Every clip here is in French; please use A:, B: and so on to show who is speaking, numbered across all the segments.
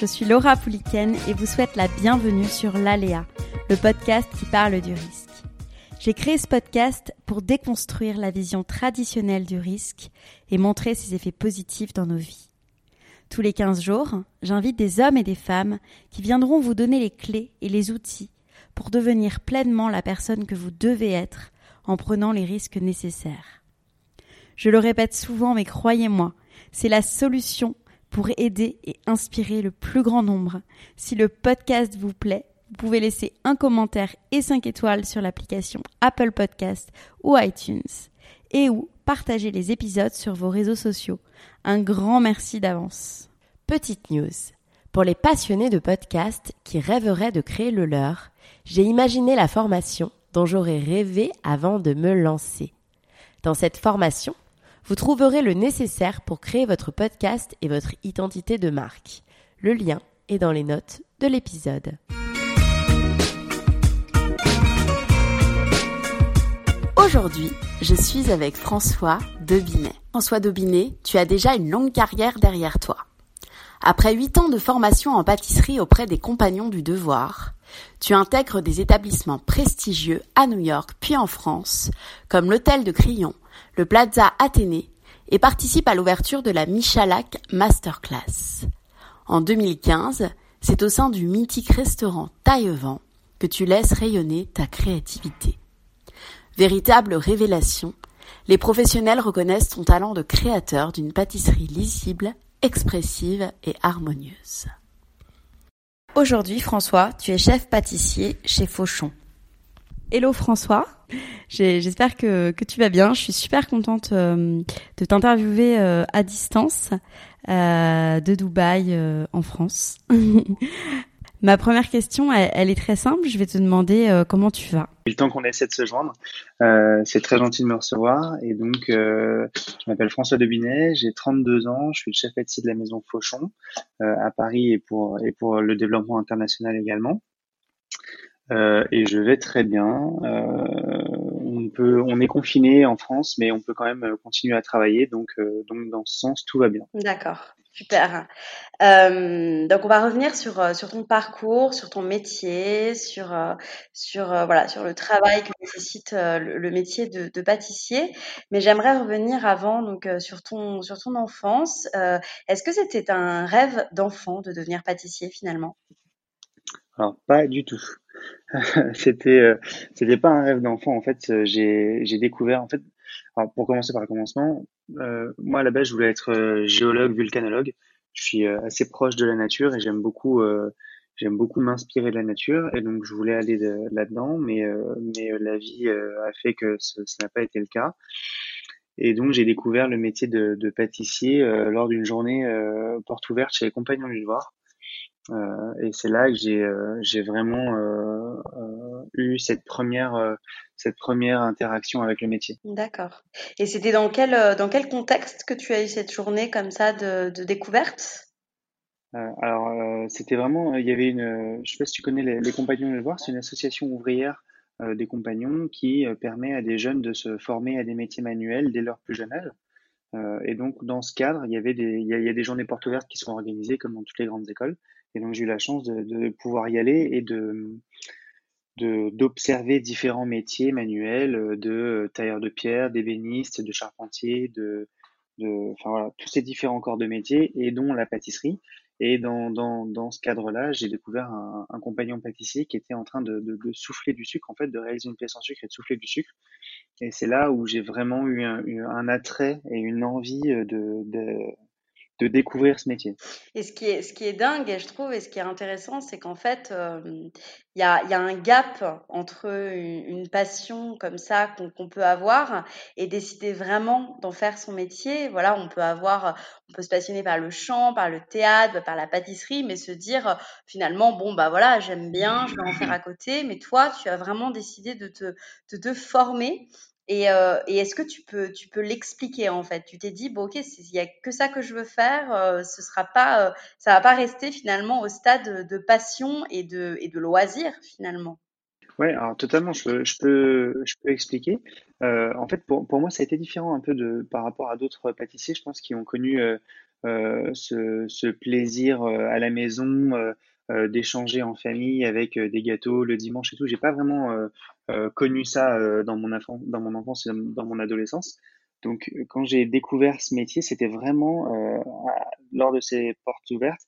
A: Je suis Laura Pouliken et vous souhaite la bienvenue sur l'Aléa, le podcast qui parle du risque. J'ai créé ce podcast pour déconstruire la vision traditionnelle du risque et montrer ses effets positifs dans nos vies. Tous les 15 jours, j'invite des hommes et des femmes qui viendront vous donner les clés et les outils pour devenir pleinement la personne que vous devez être en prenant les risques nécessaires. Je le répète souvent, mais croyez-moi, c'est la solution pour aider et inspirer le plus grand nombre. Si le podcast vous plaît, vous pouvez laisser un commentaire et 5 étoiles sur l'application Apple Podcast ou iTunes et ou partager les épisodes sur vos réseaux sociaux. Un grand merci d'avance.
B: Petite news. Pour les passionnés de podcast qui rêveraient de créer le leur, j'ai imaginé la formation dont j'aurais rêvé avant de me lancer. Dans cette formation, vous trouverez le nécessaire pour créer votre podcast et votre identité de marque. Le lien est dans les notes de l'épisode. Aujourd'hui, je suis avec François Debinet. François Debinet, tu as déjà une longue carrière derrière toi. Après huit ans de formation en pâtisserie auprès des compagnons du devoir, tu intègres des établissements prestigieux à New York puis en France, comme l'hôtel de Crillon, le Plaza Athénée, et participe à l'ouverture de la Michalak Masterclass. En 2015, c'est au sein du mythique restaurant Taillevent que tu laisses rayonner ta créativité. Véritable révélation, les professionnels reconnaissent ton talent de créateur d'une pâtisserie lisible, expressive et harmonieuse. Aujourd'hui, François, tu es chef pâtissier chez Fauchon.
A: Hello François, j'espère que, tu vas bien. Je suis super contente euh, de t'interviewer euh, à distance euh, de Dubaï en France. Ma première question, elle, est très simple. Je vais te demander comment tu vas.
C: Le temps qu'on essaie de se joindre, c'est très gentil de me recevoir. Et donc, je m'appelle François Debinet, j'ai 32 ans, je suis le chef pâtissier de la maison Fauchon à Paris et pour, et pour le développement international également. Euh, et je vais très bien. Euh, on est confiné en France, mais on peut quand même continuer à travailler. Donc, euh, dans ce sens, tout va bien.
B: D'accord, super. Euh, donc, on va revenir sur euh, ton parcours, sur ton métier, sur le travail que nécessite le, métier de, pâtissier. Mais j'aimerais revenir avant sur ton enfance. Est-ce que c'était un rêve d'enfant de devenir pâtissier finalement?
C: Alors, pas du tout. c'était euh, c'était pas un rêve d'enfant en fait euh, j'ai j'ai découvert en fait alors pour commencer par le commencement euh, moi à la base je voulais être euh, géologue vulcanologue. Je suis assez proche de la nature et j'aime beaucoup j'aime beaucoup m'inspirer de la nature et donc je voulais aller là-dedans mais mais la vie a fait que ce, ça n'a pas été le cas. Et donc j'ai découvert le métier de, de pâtissier lors d'une journée porte ouverte chez les Compagnons du Devoir euh, et c'est là que j'ai euh, j'ai vraiment euh, eu cette première cette première interaction avec le métier.
B: D'accord. Et c'était dans quel dans quel contexte que tu as eu cette journée comme ça de, de découverte?
C: Alors c'était vraiment il y avait une je sais pas si tu connais les, les compagnons de voir c'est une association ouvrière des compagnons qui permet à des jeunes de se former à des métiers manuels dès leur plus jeune âge. et donc dans ce cadre, il y avait des il y a, il y a des journées portes ouvertes qui sont organisées comme dans toutes les grandes écoles. Et donc j'ai eu la chance de, de, pouvoir y aller et de d'observer différents métiers manuels, de tailleur de pierre, d'ébéniste, de charpentier, de, de, enfin voilà, tous ces différents corps de métier et dont la pâtisserie. Et dans, dans, dans ce cadre-là, j'ai découvert un, un, compagnon pâtissier qui était en train de, de, de, souffler du sucre, en fait, de réaliser une pièce en sucre et de souffler du sucre. Et c'est là où j'ai vraiment eu un, un, attrait et une envie de, de, découvrir ce métier.
A: Et ce qui est, ce qui est dingue, je trouve, et ce qui est intéressant, c'est qu'en fait, euh, il y, a, y, a, un gap entre une, passion comme ça qu'on peut avoir et décider vraiment d'en faire son métier. Voilà, on peut avoir, on peut se passionner par le chant, par le théâtre, par la pâtisserie, mais se dire finalement, bon, bah voilà, j'aime bien, je vais en faire à côté. Mais toi, tu as vraiment décidé de te, de te former euh, et, est-ce que tu peux, tu peux l'expliquer en fait? Tu t'es dit, bon ok, il n'y a que ça que je veux faire, euh, ce sera pas, euh, ça va pas rester finalement au stade de passion et de, et de loisir finalement?
C: Ouais, alors totalement, je peux, je peux, expliquer. en fait, pour, pour moi, ça a été différent un peu par rapport à d'autres pâtissiers, je pense, qui ont connu ce, plaisir à la maison, euh, d'échanger en famille avec euh, des gâteaux le dimanche et tout. J'ai pas vraiment euh, connu ça dans mon dans mon enfance et dans mon adolescence. Donc, quand j'ai découvert ce métier, c'était vraiment lors de ces portes ouvertes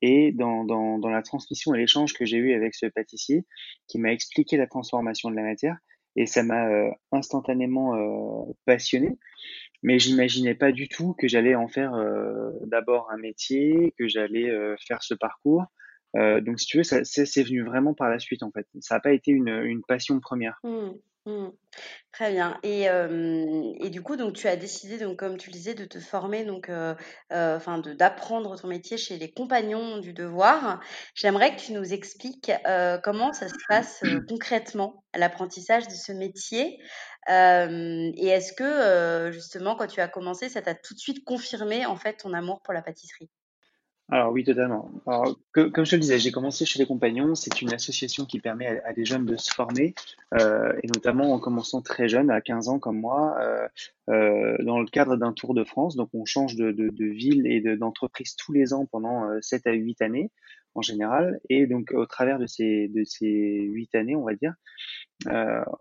C: et dans, dans, dans la transmission et l'échange que j'ai eu avec ce pâtissier qui m'a expliqué la transformation de la matière et ça m'a instantanément passionné. Mais j'imaginais pas du tout que j'allais en faire d'abord un métier, que j'allais faire ce parcours, euh, donc, si tu veux, ça, c'est venu vraiment par la suite, en fait. Ça n'a pas été une, une passion première.
A: Mmh, mmh. Très bien. Et, euh, et, du coup, donc tu as décidé, donc comme tu le disais, de te former, donc, euh, enfin, d'apprendre ton métier chez les compagnons du devoir. J'aimerais que tu nous expliques comment ça se passe concrètement l'apprentissage de ce métier. et est-ce que justement, quand tu as commencé, ça t'a tout de suite confirmé en fait ton amour pour la pâtisserie?
C: Alors oui, totalement. Alors, comme je te le disais, j'ai commencé chez les Compagnons. C'est une association qui permet à, des jeunes de se former, euh, et notamment en commençant très jeune, à 15 ans comme moi, euh, euh, dans le cadre d'un tour de France. Donc on change de, de, de ville et d'entreprise tous les ans pendant 7 à 8 années en général. Et donc au travers de ces, de ces 8 années, on va dire,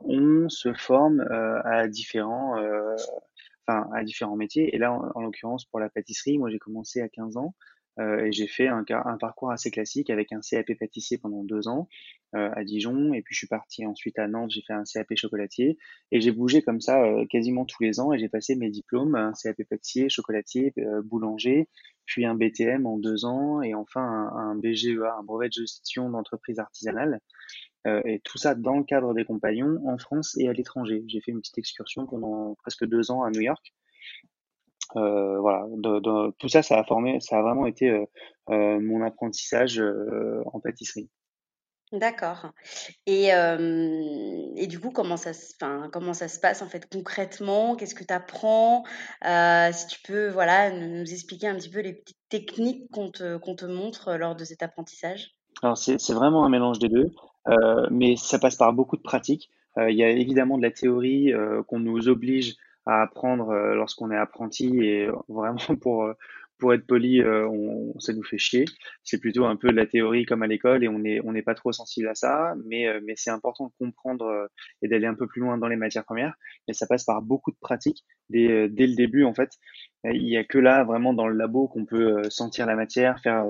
C: on se forme à différents... Enfin, à différents métiers. Et là, en l'occurrence, pour la pâtisserie, moi, j'ai commencé à 15 ans. Euh, et j'ai fait un, parcours assez classique avec un CAP pâtissier pendant deux ans euh, à Dijon. Et puis je suis parti ensuite à Nantes, j'ai fait un CAP chocolatier. Et j'ai bougé comme ça euh, quasiment tous les ans et j'ai passé mes diplômes, un CAP pâtissier, chocolatier, boulanger, puis un BTM en deux ans et enfin un, un BGEA, un brevet de gestion d'entreprise artisanale. et tout ça dans le cadre des compagnons en France et à l'étranger. J'ai fait une petite excursion pendant presque deux ans à New York euh, voilà, de, tout ça, ça a formé, ça a vraiment été euh, euh, mon apprentissage en pâtisserie.
A: D'accord. Et, et du coup, comment ça, se, comment ça se passe en fait concrètement? Qu'est-ce que tu apprends Si tu peux voilà, nous expliquer un petit peu les petites techniques qu'on te, te montre lors de cet apprentissage.
C: Alors, c'est, c'est vraiment un mélange des deux, mais ça passe par beaucoup de pratiques. Il y a évidemment de la théorie qu'on nous oblige à apprendre euh, lorsqu'on est apprenti et vraiment pour euh, pour être poli, euh, on, ça nous fait chier. C'est plutôt un peu de la théorie comme à l'école et on est on n'est pas trop sensible à ça, mais mais c'est important de comprendre et d'aller un peu plus loin dans les matières premières. Mais ça passe par beaucoup de pratiques dès dès le début en fait. Il y a que là vraiment dans le labo qu'on peut sentir la matière, faire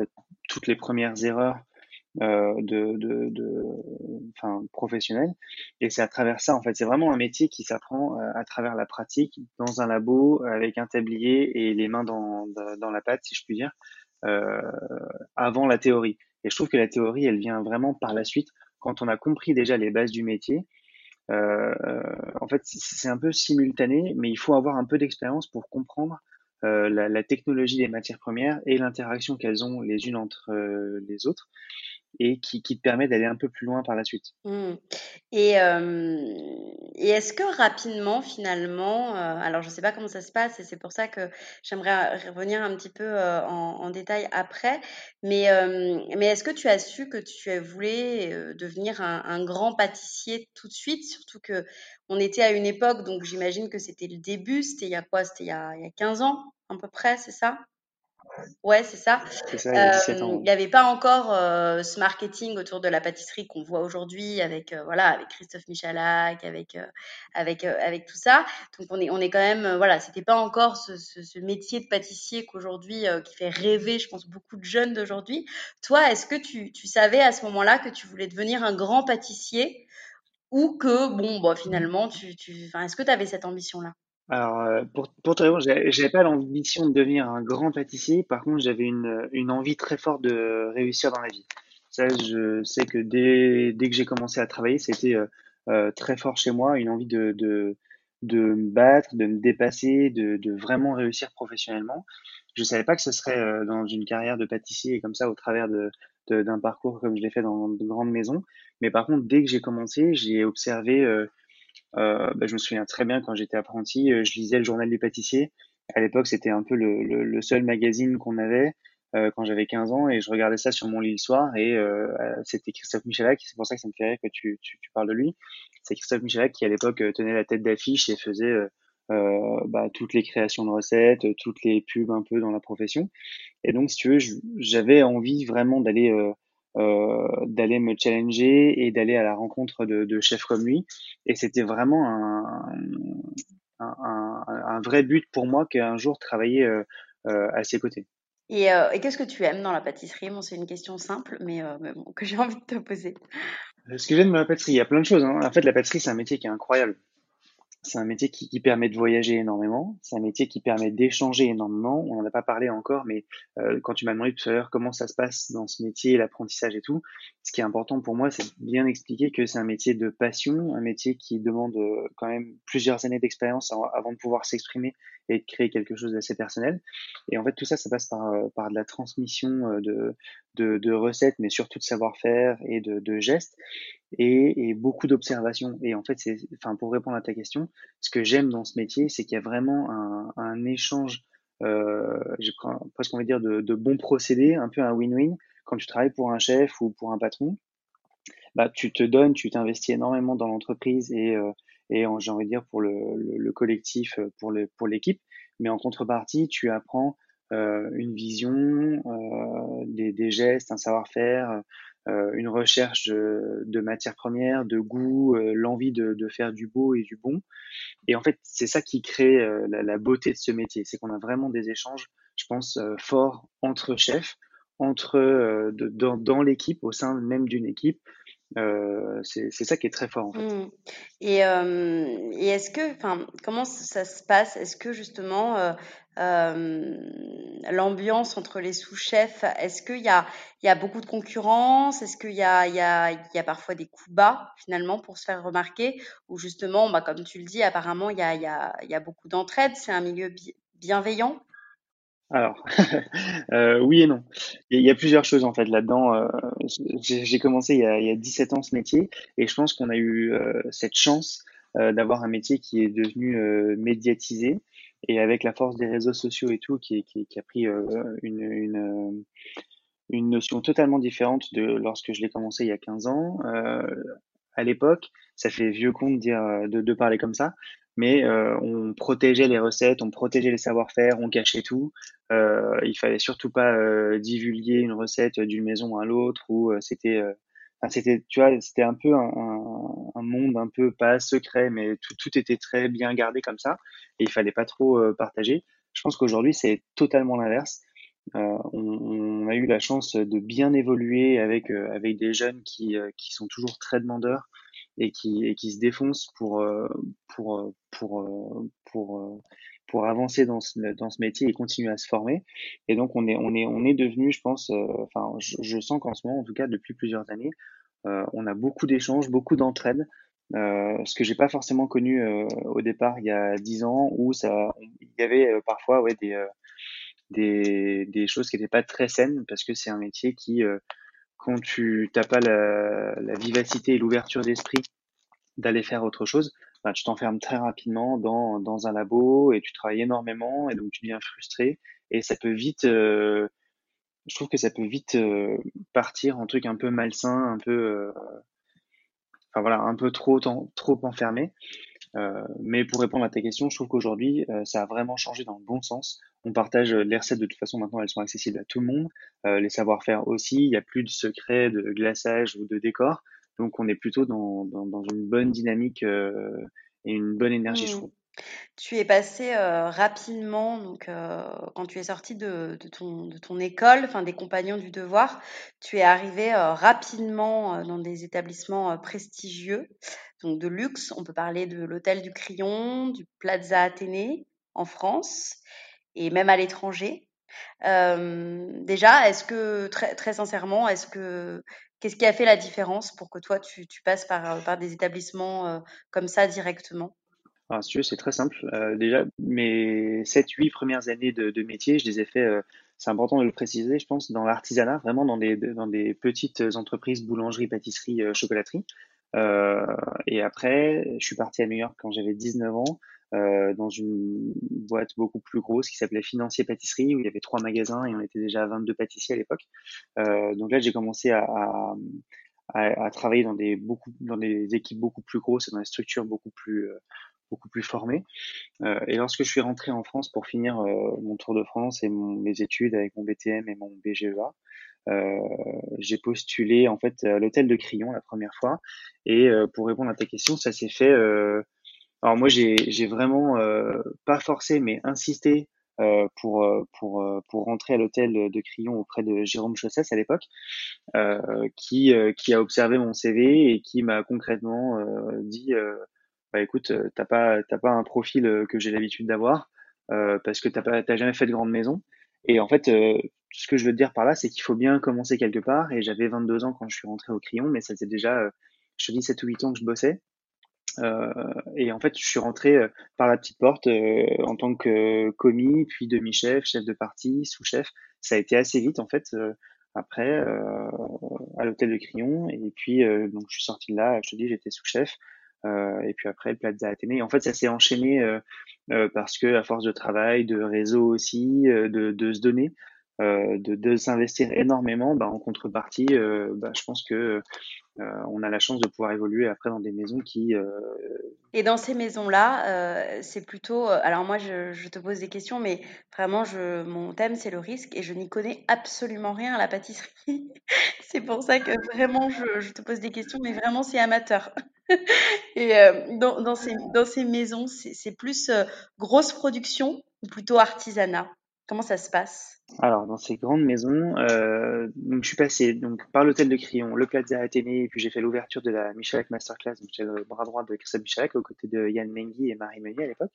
C: toutes les premières erreurs euh, de, de, de, enfin, professionnel. Et c'est à travers ça, en fait, c'est vraiment un métier qui s'apprend euh, à travers la pratique, dans un labo, avec un tablier et les mains dans, dans la pâte, si je puis dire, euh, avant la théorie. Et je trouve que la théorie, elle vient vraiment par la suite, quand on a compris déjà les bases du métier. Euh, en fait, c'est un peu simultané, mais il faut avoir un peu d'expérience pour comprendre euh, la, la, technologie des matières premières et l'interaction qu'elles ont les unes entre euh, les autres et qui, te permet d'aller un peu plus loin par la suite.
A: Mmh. Et, et est-ce que rapidement, finalement, euh, alors je ne sais pas comment ça se passe et c'est pour ça que j'aimerais revenir un petit peu euh, en, détail après, mais, est-ce que tu as su que tu voulais euh, devenir un, un, grand pâtissier tout de suite, surtout que on était à une époque, donc j'imagine que c'était le début, c'était il y a quoi? C'était il, il, y a 15 ans à peu près, c'est ça? Ouais, c'est ça. il n'y avait pas encore euh, ce marketing autour de la pâtisserie qu'on voit aujourd'hui avec euh, voilà avec Christophe Michalak, avec euh, avec avec tout ça. Donc on est on est quand même voilà, c'était pas encore ce, ce, métier de pâtissier qu'aujourd'hui qui fait rêver, je pense beaucoup de jeunes d'aujourd'hui. Toi, est-ce que tu, tu savais à ce moment-là que tu voulais devenir un grand pâtissier ou que bon bah finalement tu tu est-ce que tu avais cette ambition là
C: Alors, euh, pour, pour te répondre, j'avais j'avais pas l'ambition de devenir un grand pâtissier. Par contre, j'avais une, une envie très forte de réussir dans la vie. Ça, je sais que dès, dès que j'ai commencé à travailler, c'était euh, euh, très fort chez moi, une envie de, de, de me battre, de me dépasser, de, de vraiment réussir professionnellement. Je savais pas que ce serait euh, dans une carrière de pâtissier comme ça au travers de, de- d'un parcours comme je l'ai fait dans de grandes maisons. Mais par contre, dès que j'ai commencé, j'ai observé euh, bah, je me souviens très bien quand j'étais apprenti, euh, je lisais le journal des pâtissiers. À l'époque, c'était un peu le, le, le seul magazine qu'on avait euh, quand j'avais 15 ans et je regardais ça sur mon lit le soir et euh, euh, c'était Christophe Michalak, c'est pour ça que ça me fait rire que tu, tu, tu parles de lui. C'est Christophe Michalak qui à l'époque euh, tenait la tête d'affiche et faisait euh, euh, bah, toutes les créations de recettes, euh, toutes les pubs un peu dans la profession. Et donc, si tu veux, j'avais envie vraiment d'aller euh, euh, d'aller me challenger et d'aller à la rencontre de, de chefs comme lui. Et c'était vraiment un, un, un, un vrai but pour moi qu'un jour travailler euh, euh, à ses côtés.
B: Et, euh, et qu'est-ce que tu aimes dans la pâtisserie? Bon, c'est une question simple, mais, euh, mais bon, que j'ai envie de te poser.
C: Euh, Ce que j'aime dans la pâtisserie, il y a plein de choses. Hein. En fait, la pâtisserie, c'est un métier qui est incroyable. C'est un métier qui, permet de voyager énormément. C'est un métier qui permet d'échanger énormément. On n'en a pas parlé encore, mais euh, quand tu m'as demandé tout à l'heure comment ça se passe dans ce métier, l'apprentissage et tout, ce qui est important pour moi, c'est bien expliquer que c'est un métier de passion, un métier qui demande euh, quand même plusieurs années d'expérience av- avant de pouvoir s'exprimer et de créer quelque chose d'assez personnel. Et en fait, tout ça, ça passe par, euh, par de la transmission de, de, recettes, mais surtout de savoir-faire et de gestes et, beaucoup d'observations. Et en fait, enfin, pour répondre à ta question, ce que j'aime dans ce métier, c'est qu'il y a vraiment un, un échange, euh, j'ai pre- presque envie de dire de, bons procédés, un peu un win-win. Quand tu travailles pour un chef ou pour un patron, bah, tu te donnes, tu t'investis énormément dans l'entreprise et, euh, et j'ai envie de dire pour le, le, le collectif, euh, pour le, pour l'équipe. Mais en contrepartie, tu apprends euh, une vision, des, gestes, un savoir-faire, une recherche de, de matières premières, de goût, euh, l'envie de, faire du beau et du bon. Et en fait, c'est ça qui crée euh, la, beauté de ce métier, c'est qu'on a vraiment des échanges, je pense, euh, forts entre chefs, entre euh, dans, l'équipe, au sein même d'une équipe. Euh, c'est ça qui est très fort.
B: Hmm. Et, euh, et est-ce que, enfin, comment ça se passe? Est-ce que justement euh, euh, l'ambiance entre les sous-chefs, est-ce qu'il y a, beaucoup de concurrence? Est-ce qu'il y a, parfois des coups bas finalement pour se faire remarquer? Ou justement, bah, comme tu le dis, apparemment il y a, beaucoup d'entraide. C'est un milieu bi- bienveillant?
C: Alors, euh, oui et non. Il y, a plusieurs choses en fait là-dedans. Euh, j'ai commencé il y a, il y a 17 ans ce métier et je pense qu'on a eu euh, cette chance euh, d'avoir un métier qui est devenu euh, médiatisé et avec la force des réseaux sociaux et tout qui, a pris euh, euh, une notion totalement différente de lorsque je l'ai commencé il y a 15 ans. Euh, à l'époque, ça fait vieux con de parler comme ça, mais on protégeait les recettes, on protégeait les savoir-faire, on cachait tout. Euh, il fallait surtout pas divulguer une recette d'une maison à l'autre ou c'était tu vois c'était un peu un, un monde un peu pas secret mais tout, tout était très bien gardé comme ça et il fallait pas trop euh, partager. Je pense qu'aujourd'hui c'est totalement l'inverse. Euh, on, a eu la chance de bien évoluer avec euh, avec des jeunes qui qui sont toujours très demandeurs et qui qui se défoncent pour pour pour pour pour avancer dans ce dans ce métier et continuer à se former. Et donc on est on est on est devenu, je pense, enfin je, sens qu'en ce moment, en tout cas depuis plusieurs années, on a beaucoup d'échanges, beaucoup d'entraide. Euh, ce que j'ai pas forcément connu euh, au départ il y a dix ans où ça il y avait euh, parfois ouais des euh, des, des choses qui n'étaient pas très saines parce que c'est un métier qui, euh, quand tu t'as pas la, la vivacité et l'ouverture d'esprit d'aller faire autre chose, ben, tu t'enfermes très rapidement dans, dans un labo et tu travailles énormément et donc tu deviens frustré et ça peut vite, euh, je trouve que ça peut vite euh, partir en truc un peu malsain, un peu, euh, enfin voilà, un peu trop, trop enfermé. Euh, mais pour répondre à ta question, je trouve qu'aujourd'hui, ça a vraiment changé dans le bon sens. On partage les recettes de toute façon, maintenant elles sont accessibles à tout le monde. Les savoir-faire aussi, il n'y a plus de secrets de glaçage ou de décor. Donc on est plutôt dans, dans, dans une bonne dynamique et une bonne énergie, je
B: Hmm.
C: trouve.
A: Tu es passé rapidement, donc quand tu es sorti de, ton, école, enfin des compagnons du devoir, tu es arrivé rapidement dans des établissements prestigieux, donc de luxe. On peut parler de l'hôtel du Crillon, du Plaza Athénée en France et même à l'étranger. déjà, est-ce que très, sincèrement, est-ce que qu'est-ce qui a fait la différence pour que toi tu, passes par des établissements comme ça directement?
C: Alors, si tu veux, c'est très simple. Euh, déjà, mes 7-8 premières années de, de, métier, je les ai fait, euh, c'est important de le préciser, je pense, dans l'artisanat, vraiment dans des, dans des petites entreprises, boulangerie, pâtisserie, euh, chocolaterie. Euh, et après, je suis parti à New York quand j'avais 19 ans, euh, dans une boîte beaucoup plus grosse qui s'appelait Financier Pâtisserie, où il y avait trois magasins et on était déjà à 22 pâtissiers à l'époque. donc là, j'ai commencé à, à à, à, travailler dans des beaucoup dans des équipes beaucoup plus grosses et dans des structures beaucoup plus beaucoup plus formé. Euh, et lorsque je suis rentré en France pour finir euh, mon tour de France et mes études avec mon BTM et mon BGEA, euh, j'ai postulé en fait à l'hôtel de Crillon la première fois. Et euh, pour répondre à ta question, ça s'est fait. Euh, alors moi, j'ai vraiment pas forcé, mais insisté euh, pour pour pour rentrer à l'hôtel de Crillon auprès de Jérôme Chossès à l'époque, euh, qui qui a observé mon CV et qui m'a concrètement dit bah écoute, euh, t'as pas t'as pas un profil euh, que j'ai l'habitude d'avoir euh, parce que t'as pas t'as jamais fait de grande maison. Et en fait, ce que je veux te dire par là, c'est qu'il faut bien commencer quelque part. Et j'avais 22 ans quand je suis rentré au Crayon, mais ça faisait déjà, je te dis, 7 ou 8 ans que je bossais. Et en fait, je suis rentré par la petite porte en tant que commis, puis demi-chef, chef de partie, sous-chef. Ça a été assez vite en fait. après, à l'hôtel de Crillon, et puis donc je suis sorti de là. Je te dis, j'étais sous-chef. Euh, et puis après Plaza Athénée. en fait, ça s'est enchaîné euh, euh, parce que à force de travail, de réseau aussi, de, se donner, de, s'investir énormément, bah, en contrepartie, bah, je pense que on a la chance de pouvoir évoluer après dans des maisons qui.
A: Et dans ces maisons-là, c'est plutôt. Alors moi, je, te pose des questions, mais vraiment, mon thème c'est le risque et je n'y connais absolument rien à la pâtisserie. c'est pour ça que vraiment, je, te pose des questions, mais vraiment, c'est amateur. et dans, dans, ces, dans ces maisons, c'est plus grosse production ou plutôt artisanat? Comment ça se passe?
C: Alors, dans ces grandes maisons, euh, donc je suis passé donc, par l'hôtel de Crillon, le Plaza Athénée, et puis j'ai fait l'ouverture de la Michalak Masterclass, donc j'ai le bras droit de Christophe Michalak, aux côtés de Yann Mengui et Marie Meunier à l'époque.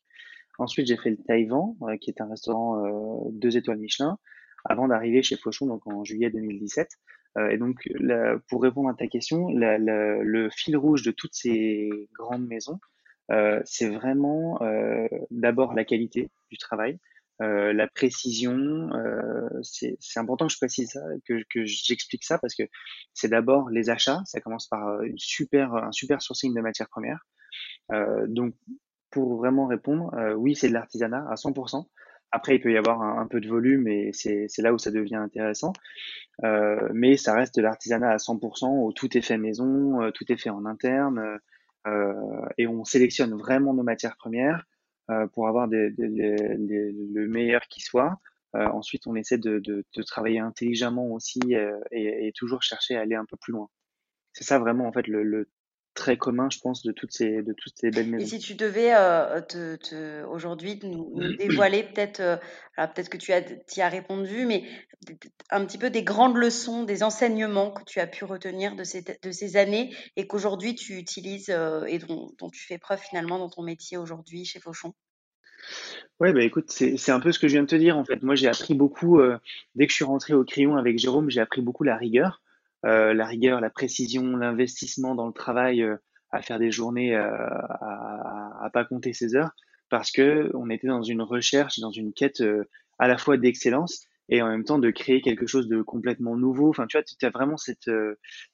C: Ensuite, j'ai fait le Taïwan, euh, qui est un restaurant euh, deux étoiles Michelin, avant d'arriver chez Fauchon, donc en juillet 2017. Euh, et donc, pour répondre à ta question, le fil rouge de toutes ces grandes maisons, euh, c'est vraiment euh, d'abord la qualité du travail, euh, la précision, euh, c'est important que je précise ça, que, que j'explique ça parce que c'est d'abord les achats, ça commence par une super, un super sourcing de matières premières. Euh, donc, pour vraiment répondre, oui, c'est de l'artisanat à 100%. Après, il peut y avoir un, peu de volume et c'est là où ça devient intéressant. Euh, mais ça reste de l'artisanat à 100% où tout est fait maison, tout est fait en interne et on sélectionne vraiment nos matières premières. Euh, pour avoir des, des, le meilleur qui soit. Euh, ensuite, on essaie de, de, de, travailler intelligemment aussi euh, et, et, toujours chercher à aller un peu plus loin. C'est ça vraiment en fait le, le, très commun, je pense, de toutes ces, de toutes ces belles maisons.
A: Et si tu devais euh, te, te, aujourd'hui nous, nous, dévoiler peut-être, euh, alors peut-être que tu as, y as répondu, mais un petit peu des grandes leçons, des enseignements que tu as pu retenir de ces, de ces années et qu'aujourd'hui tu utilises euh, et dont, dont, tu fais preuve finalement dans ton métier aujourd'hui chez Fauchon?
C: Ouais, bah écoute, c'est un peu ce que je viens de te dire en fait. Moi, j'ai appris beaucoup, euh, dès que je suis rentré au crayon avec Jérôme, j'ai appris beaucoup la rigueur. Euh, la rigueur, la précision, l'investissement dans le travail, euh, à faire des journées euh, à, à, pas compter ses heures, parce que on était dans une recherche, dans une quête à la fois d'excellence et en même temps de créer quelque chose de complètement nouveau. Enfin, tu vois, tu as vraiment cette,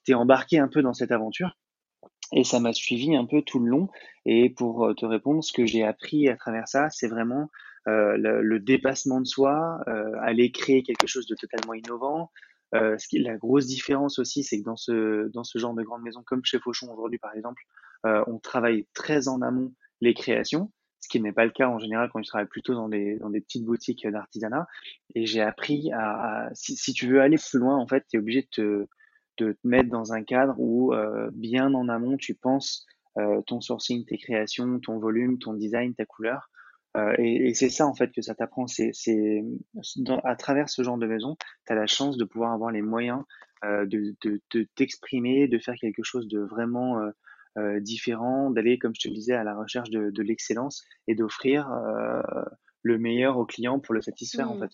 C: t'es embarqué un peu dans cette aventure. Et ça m'a suivi un peu tout le long. Et pour te répondre, ce que j'ai appris à travers ça, c'est vraiment euh, le, le, dépassement de soi, euh, aller créer quelque chose de totalement innovant, euh, ce qui, la grosse différence aussi, c'est que dans ce, dans ce genre de grande maison, comme chez Fauchon aujourd'hui par exemple, euh, on travaille très en amont les créations, ce qui n'est pas le cas en général quand je travaille plutôt dans des, dans des petites boutiques d'artisanat. Et j'ai appris à, à si, si, tu veux aller plus loin, en fait, tu es obligé de te, de te mettre dans un cadre où euh, bien en amont, tu penses ton sourcing, tes créations, ton volume, ton design, ta couleur. Et, c'est ça en fait que ça t'apprend. C'est, c'est à travers ce genre de maison, tu as la chance de pouvoir avoir les moyens de, de, t'exprimer, de faire quelque chose de vraiment différent, d'aller, comme je te le disais, à la recherche de, de l'excellence et d'offrir le meilleur au client pour le satisfaire en mmh. fait.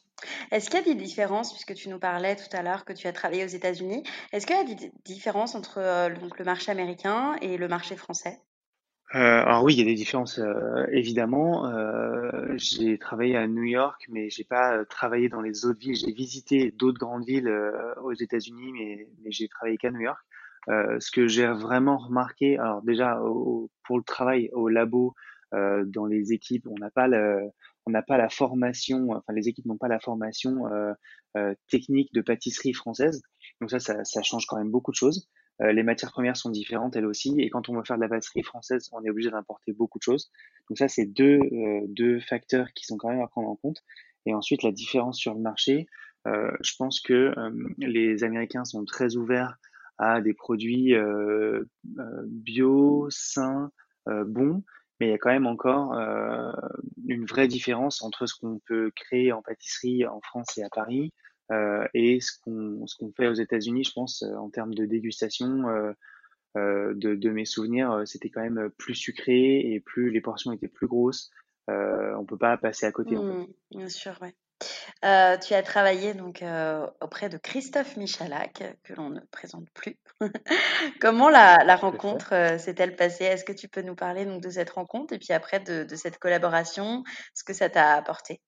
A: Est-ce qu'il y a des différences, puisque tu nous parlais tout à l'heure que tu as travaillé aux États-Unis, est-ce qu'il y a des différences entre euh, donc, le marché américain et le marché français?
C: Euh, alors oui, il y a des différences euh, évidemment. j'ai travaillé à New York, mais j'ai pas travaillé dans les autres villes. J'ai visité d'autres grandes villes aux États-Unis, mais, mais j'ai travaillé qu'à New York. ce que j'ai vraiment remarqué, alors déjà pour le travail au labo, dans les équipes, on n'a pas le, on n'a pas la formation, enfin les équipes n'ont pas la formation euh, euh, technique de pâtisserie française. Donc ça, ça, change quand même beaucoup de choses. Euh, les matières premières sont différentes elles aussi, et quand on veut faire de la pâtisserie française, on est obligé d'importer beaucoup de choses. Donc ça, c'est deux, deux facteurs qui sont quand même à prendre en compte. Et ensuite, la différence sur le marché, je pense que les Américains sont très ouverts à des produits bio, sains, bons, mais il y a quand même encore euh, une vraie différence entre ce qu'on peut créer en pâtisserie en France et à Paris euh, et ce qu'on ce qu'on fait aux États-Unis, je pense, euh, en termes de dégustation. Euh, euh, de, de, mes souvenirs, euh, c'était quand même plus sucré et plus les portions étaient plus grosses. Euh, on peut pas passer à côté. en fait.
A: Mmh, bien sûr, ouais. Euh, tu as travaillé donc euh, auprès de Christophe Michalak, que l'on ne présente plus. Comment la, la rencontre euh, s'est-elle passée? Est-ce que tu peux nous parler donc de cette rencontre et puis après de, de cette collaboration, ce que ça t'a apporté?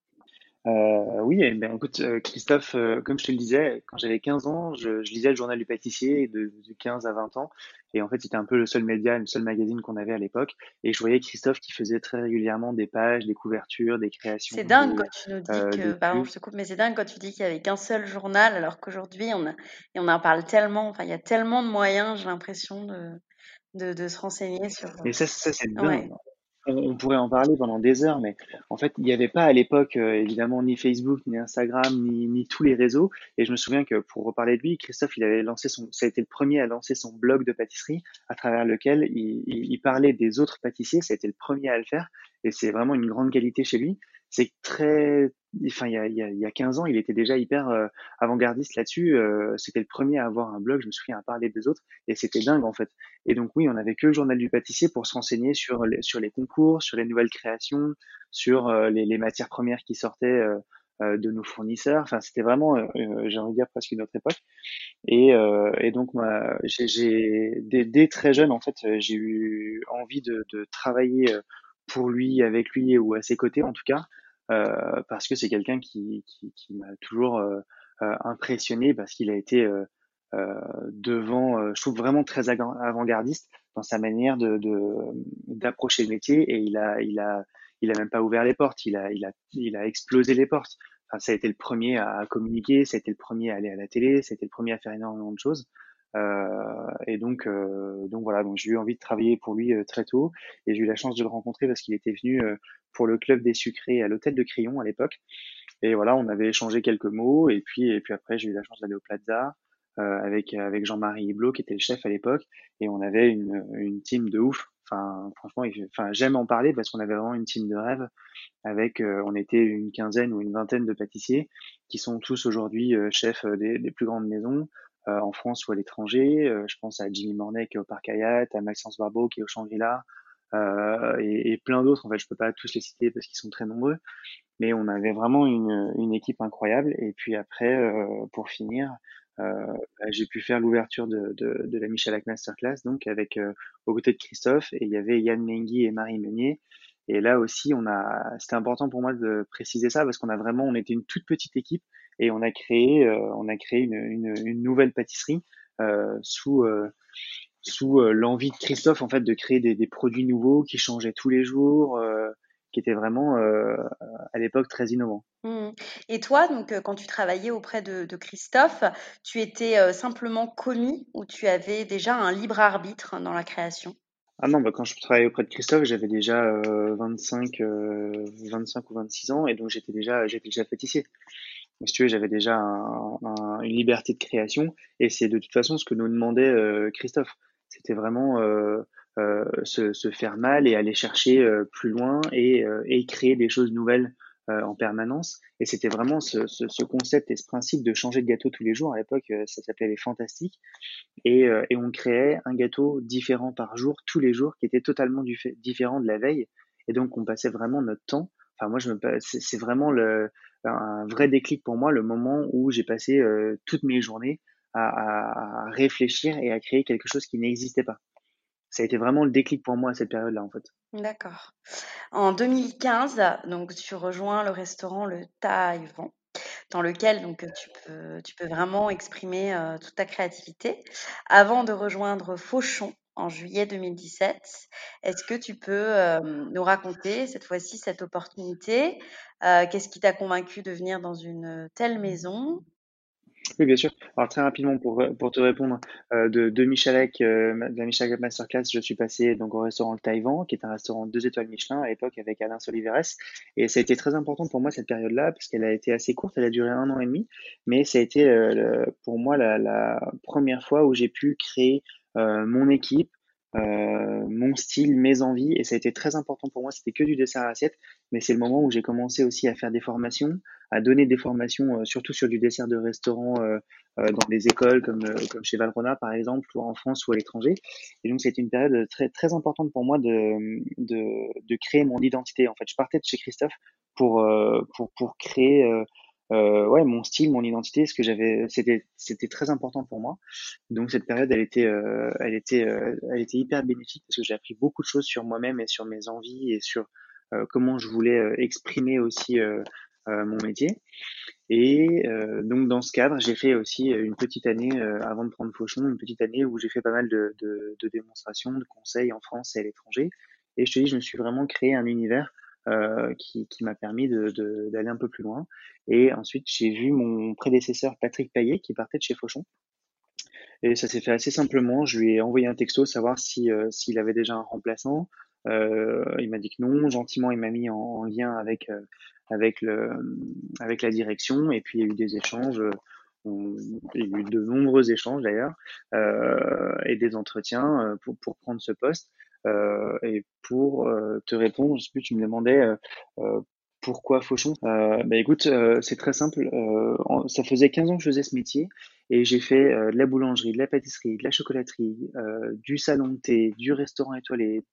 C: Euh, oui, eh ben, écoute, euh, Christophe, euh, comme je te le disais, quand j'avais 15 ans, je, je, lisais le journal du pâtissier de, de 15 à 20 ans. Et en fait, c'était un peu le seul média, le seul magazine qu'on avait à l'époque. Et je voyais Christophe qui faisait très régulièrement des pages, des couvertures, des créations.
A: C'est dingue quand tu nous dis que, pardon, je te coupe, mais c'est dingue quand tu dis qu'il y avait qu'un seul journal, alors qu'aujourd'hui, on, a, et on en parle tellement, enfin, il y a tellement de moyens, j'ai l'impression, de, de, de, se renseigner sur.
C: Mais ça, ça c'est dingue on, pourrait en parler pendant des heures, mais en fait, il n'y avait pas à l'époque, euh, évidemment, ni Facebook, ni Instagram, ni, ni, tous les réseaux. Et je me souviens que pour reparler de lui, Christophe, il avait lancé son, ça a été le premier à lancer son blog de pâtisserie, à travers lequel il, il parlait des autres pâtissiers. Ça a été le premier à le faire, et c'est vraiment une grande qualité chez lui c'est très, enfin, il y a, il y a 15 ans, il était déjà hyper euh, avant-gardiste là-dessus. Euh, c'était le premier à avoir un blog, je me souviens, à parler des autres, et c'était dingue en fait. Et donc oui, on avait que le journal du pâtissier pour se renseigner sur les, sur les concours, sur les nouvelles créations, sur euh, les, les, matières premières qui sortaient de nos fournisseurs. Enfin, c'était vraiment, j'ai envie de dire presque une autre époque. Et, et donc, moi, j'ai, dès, dès, très jeune, en fait, j'ai eu envie de, de travailler pour lui, avec lui ou à ses côtés en tout cas, euh, parce que c'est quelqu'un qui, qui, m'a toujours euh, euh impressionné parce qu'il a été devant, je trouve vraiment très avant-gardiste dans sa manière de d'approcher le métier et il a il a il a même pas ouvert les portes, il a il a il a explosé les portes. Enfin, ça a été le premier à communiquer, ça a été le premier à aller à la télé, ça a été le premier à faire énormément de choses. Euh, et donc, euh, donc voilà, donc j'ai eu envie de travailler pour lui euh, très tôt et j'ai eu la chance de le rencontrer parce qu'il était venu pour le club des sucrés à l'hôtel de Crillon à l'époque. Et voilà, on avait échangé quelques mots et puis et puis après j'ai eu la chance d'aller au Plaza euh, avec avec Jean-Marie Hiblot qui était le chef à l'époque et on avait une une team de ouf. Enfin franchement, enfin j'aime en parler parce qu'on avait vraiment une team de rêve avec on était une quinzaine ou une vingtaine de pâtissiers qui sont tous aujourd'hui chefs des, des, plus grandes maisons. Euh, en France ou à l'étranger. Euh, je pense à Jimmy Mornay qui est au Parc Hayat, à Maxence Barbeau qui est au Shangri-La, euh, et, et, plein d'autres. En fait, je peux pas tous les citer parce qu'ils sont très nombreux, mais on avait vraiment une, une équipe incroyable. Et puis après, euh, pour finir, euh, bah, j'ai pu faire l'ouverture de, de, de, la Michelak Masterclass, donc avec aux côtés de Christophe, et il y avait Yann Mengui et Marie Meunier. Et là aussi, on a, c'était important pour moi de préciser ça parce qu'on a vraiment, on était une toute petite équipe et on a créé, euh, on a créé une, une, une nouvelle pâtisserie euh, sous euh, sous l'envie de Christophe en fait de créer des, des, produits nouveaux qui changeaient tous les jours, qui étaient vraiment à l'époque très innovants.
A: Mmh. Et toi, donc, quand tu travaillais auprès de, de Christophe, tu étais simplement commis ou tu avais déjà un libre arbitre dans la création?
C: Ah non, bah quand je travaillais auprès de Christophe, j'avais déjà 25, 25 ou 26 ans et donc j'étais déjà, j'étais déjà pâtissier si tu veux, j'avais déjà une liberté de création et c'est de toute façon ce que nous demandait euh, Christophe. C'était vraiment euh, se, se, faire mal et aller chercher plus loin et, et créer des choses nouvelles en permanence. Et c'était vraiment ce, ce, ce, concept et ce principe de changer de gâteau tous les jours. À l'époque, ça s'appelait les Fantastiques. Et, on créait un gâteau différent par jour, tous les jours, qui était totalement différent de la veille. Et donc, on passait vraiment notre temps. Enfin, moi, je me, c'est vraiment le, un vrai déclic pour moi, le moment où j'ai passé toutes mes journées à, à, réfléchir et à créer quelque chose qui n'existait pas. Ça a été vraiment le déclic pour moi à cette période-là, en fait.
A: D'accord. En 2015, donc tu rejoins le restaurant Le Taïwan, dans lequel donc tu peux, tu peux vraiment exprimer euh, toute ta créativité. Avant de rejoindre Fauchon en juillet 2017, est-ce que tu peux euh, nous raconter cette fois-ci cette opportunité euh, Qu'est-ce qui t'a convaincu de venir dans une telle maison?
C: Oui, bien sûr. Alors très rapidement pour, te répondre, euh, de, de Michalek, de la Michalek Masterclass, je suis passé donc au restaurant Le Taïwan, qui est un restaurant deux étoiles Michelin à l'époque avec Alain Soliveres. Et ça a été très important pour moi cette période-là, parce qu'elle a été assez courte, elle a duré un an et demi, mais ça a été pour moi la, première fois où j'ai pu créer mon équipe, euh, mon style, mes envies, et ça a été très important pour moi. C'était que du dessert à assiette, mais c'est le moment où j'ai commencé aussi à faire des formations, à donner des formations, euh, surtout sur du dessert de restaurant euh, dans des écoles comme, comme chez Valrona par exemple, ou en France ou à l'étranger. Et donc c'était une période très très importante pour moi de, de, de créer mon identité. En fait, je partais de chez Christophe pour pour pour créer euh, ouais, mon style, mon identité, ce que j'avais, c'était, c'était très important pour moi. Donc cette période, elle était, euh, elle était, euh, elle était hyper bénéfique parce que j'ai appris beaucoup de choses sur moi-même et sur mes envies et sur euh, comment je voulais exprimer aussi mon métier. Et donc dans ce cadre, j'ai fait aussi une petite année avant de prendre Fauchon, une petite année où j'ai fait pas mal de, de, de démonstrations, de conseils en France et à l'étranger. Et je te dis, je me suis vraiment créé un univers euh, qui, m'a permis d'aller un peu plus loin. Et ensuite, j'ai vu mon prédécesseur Patrick Payet qui partait de chez Fauchon. Et ça s'est fait assez simplement. Je lui ai envoyé un texto savoir euh, s'il avait déjà un remplaçant. Euh, il m'a dit que non. Gentiment, il m'a mis en, en lien avec avec la direction. Et puis il y a eu des échanges. il y a eu de nombreux échanges d'ailleurs et des entretiens pour prendre ce poste. Euh, et pour euh, te répondre, je sais plus, tu me demandais euh, pourquoi Fauchon? Euh, bah écoute, c'est très simple. ça faisait 15 ans que je faisais ce métier et j'ai fait de la boulangerie, de la pâtisserie, de la chocolaterie, du salon de thé, du restaurant étoilé,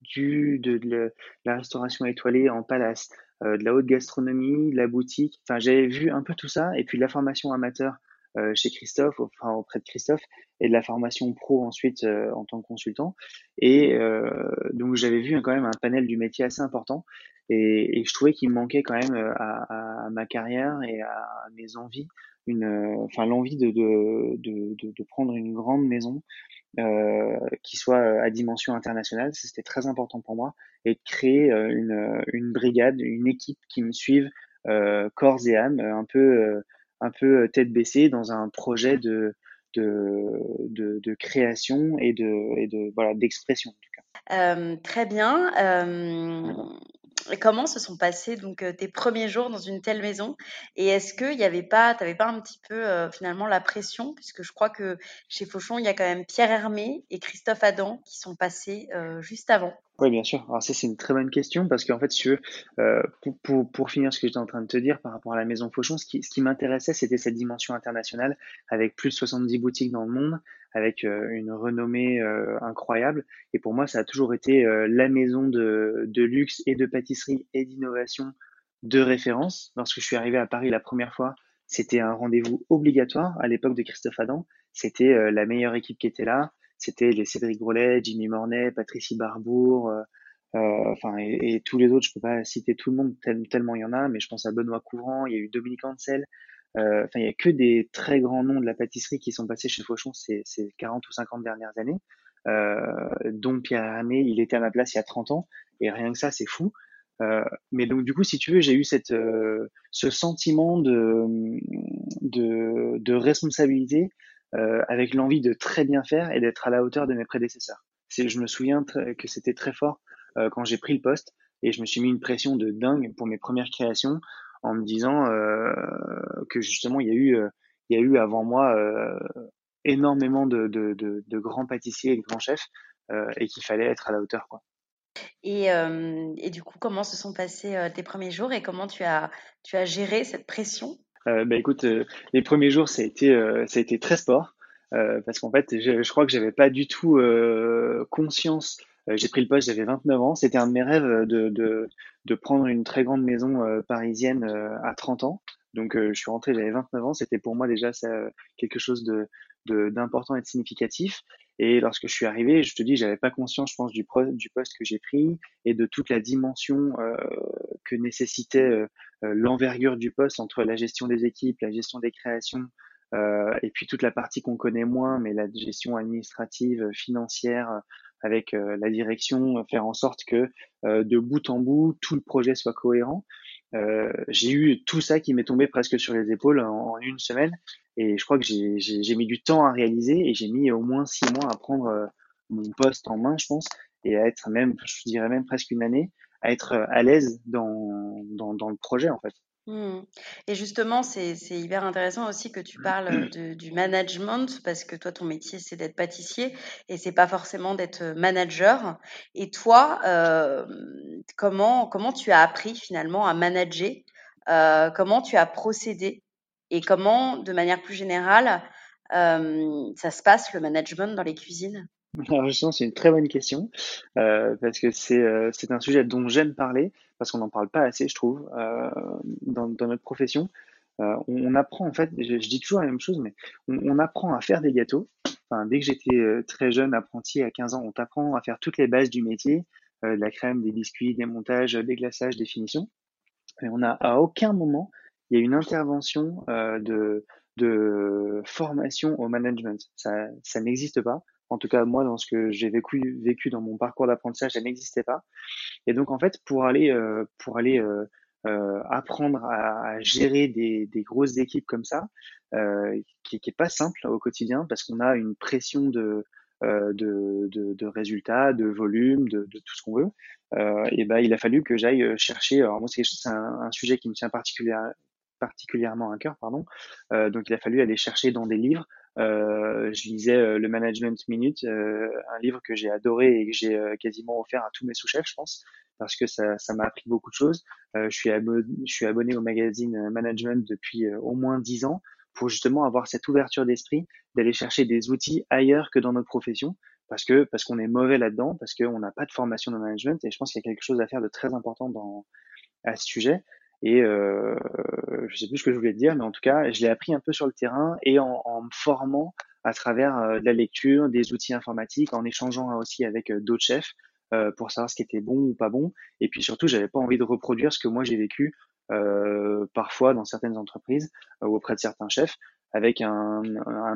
C: du de, de, la restauration étoilée en palace, de la haute gastronomie, de la boutique. Enfin, j'avais vu un peu tout ça et puis de la formation amateur chez Christophe, enfin auprès de Christophe, et de la formation pro ensuite euh, en tant que consultant. Et euh, donc j'avais vu quand même un panel du métier assez important, et, et je trouvais qu'il manquait quand même à, à, ma carrière et à mes envies, une, enfin l'envie de, de, de, de, prendre une grande maison euh, qui soit à dimension internationale, c'était très important pour moi, et de créer une, une brigade, une équipe qui me suive euh, corps et âme, un peu un peu euh, tête baissée dans un projet de, de, de, création et de, et de voilà d'expression en tout
A: cas. Euh, très bien. Euh, comment se sont passés donc tes premiers jours dans une telle maison? Et est-ce qu'il n'y avait pas, tu pas un petit peu finalement la pression? Puisque je crois que chez Fauchon, il y a quand même Pierre Hermé et Christophe Adam qui sont passés juste avant.
C: Oui, bien sûr. Alors ça, c'est une très bonne question parce qu'en fait, tu veux, euh, pour, pour, pour, finir ce que j'étais en train de te dire par rapport à la maison Fauchon, ce qui, ce qui m'intéressait, c'était cette dimension internationale avec plus de 70 boutiques dans le monde, avec euh, une renommée euh, incroyable. Et pour moi, ça a toujours été euh, la maison de, de luxe et de pâtisserie et d'innovation de référence. Lorsque je suis arrivé à Paris la première fois, c'était un rendez-vous obligatoire à l'époque de Christophe Adam. C'était la meilleure équipe qui était là c'était les Cédric Grolet, Jimmy Mornay, Patricie Barbour, euh, euh, enfin et, tous les autres. Je peux pas citer tout le monde tellement il y en a, mais je pense à Benoît Couvrant, il y a eu Dominique Ansel. Euh, enfin, il y a que des très grands noms de la pâtisserie qui sont passés chez Fauchon ces, ces 40 ou 50 dernières années. Dont Pierre Hermé, il était à ma place il y a 30 ans, et rien que ça, c'est fou. Mais donc du coup, si tu veux, j'ai eu cette, ce sentiment de, de, responsabilité avec l'envie de très bien faire et d'être à la hauteur de mes prédécesseurs. Je me souviens que c'était très fort euh, quand j'ai pris le poste et je me suis mis une pression de dingue pour mes premières créations en me disant euh, que justement il y a eu avant moi énormément de, grands pâtissiers et de grands chefs et qu'il fallait être à la hauteur.
A: Et, du coup, comment se sont passés tes premiers jours et comment tu as, géré cette pression?
C: euh, bah, écoute, les premiers jours, ça a été, ça a été très sport. parce qu'en fait, je, je crois que j'avais pas du tout conscience j'ai pris le poste, j'avais 29 ans. C'était un de mes rêves de, de, de prendre une très grande maison parisienne à 30 ans. Donc, je suis rentré, j'avais 29 ans. C'était pour moi déjà ça, quelque chose de d'important et de significatif. Et lorsque je suis arrivé, je te dis, j'avais pas conscience, je pense, du, du poste que j'ai pris et de toute la dimension euh, que nécessitait euh, l'envergure du poste entre la gestion des équipes, la gestion des créations, euh, et puis toute la partie qu'on connaît moins, mais la gestion administrative, financière, avec la direction, faire en sorte que de bout en bout, tout le projet soit cohérent. j'ai eu tout ça qui m'est tombé presque sur les épaules en une semaine. Et je crois que j'ai mis du temps à réaliser et j'ai mis au moins six mois à prendre euh, mon poste en main, je pense, et à être même, je dirais même presque une année, à être euh, à l'aise dans, dans, dans, le projet en fait.
A: Mmh. Et justement, c'est hyper intéressant aussi que tu parles de, du management parce que toi, ton métier, c'est d'être pâtissier et c'est pas forcément d'être euh, manager. Et toi, euh, comment, comment tu as appris finalement à manager? Euh, Comment tu as procédé? Et comment, de manière plus générale, euh, ça se passe le management dans les cuisines?
C: Alors justement, c'est une très bonne question euh, parce que c'est euh, c'est un sujet dont j'aime parler parce qu'on n'en parle pas assez, je trouve, euh, dans, notre profession. On, apprend en fait, je, dis toujours la même chose, mais on, apprend à faire des gâteaux. Dès que j'étais très jeune, apprenti à 15 ans, on t'apprend à faire toutes les bases du métier, de la crème, des biscuits, des montages, des glaçages, des finitions. Et on n'a à aucun moment il y a une intervention de, formation au management. Ça n'existe pas. En tout cas, moi, dans ce que j'ai vécu, vécu dans mon parcours d'apprentissage, ça n'existait pas. Et donc, en fait, pour aller, euh, pour aller euh, euh apprendre à, à, gérer des, des, grosses équipes comme ça, euh, qui, qui est pas simple au quotidien, parce qu'on a une pression de, euh, de, de, de, résultats, de volume, de, de tout ce qu'on veut. Euh, et ben, il a fallu que j'aille chercher. Alors moi, c'est un, un, sujet qui me tient particulièrement particulièrement un cœur, pardon. Euh, donc il a fallu aller chercher dans des livres. Euh, je lisais euh, le Management Minute, un livre que j'ai adoré et que j'ai quasiment offert à tous mes sous-chefs, je pense, parce que ça, ça m'a appris beaucoup de choses. je suis je suis abonné au magazine Management depuis au moins dix ans pour justement avoir cette ouverture d'esprit d'aller chercher des outils ailleurs que dans notre profession parce que parce qu'on est mauvais là-dedans, parce qu'on n'a pas de formation de management et je pense qu'il y a quelque chose à faire de très important dans à ce sujet. Et euh, je sais plus ce que je voulais te dire, mais en tout cas, je l'ai appris un peu sur le terrain et en, me formant à travers euh, la lecture, des outils informatiques, en échangeant aussi avec euh, d'autres chefs euh, pour savoir ce qui était bon ou pas bon. Et puis surtout, j'avais pas envie de reproduire ce que moi j'ai vécu parfois dans certaines entreprises ou auprès de certains chefs avec un,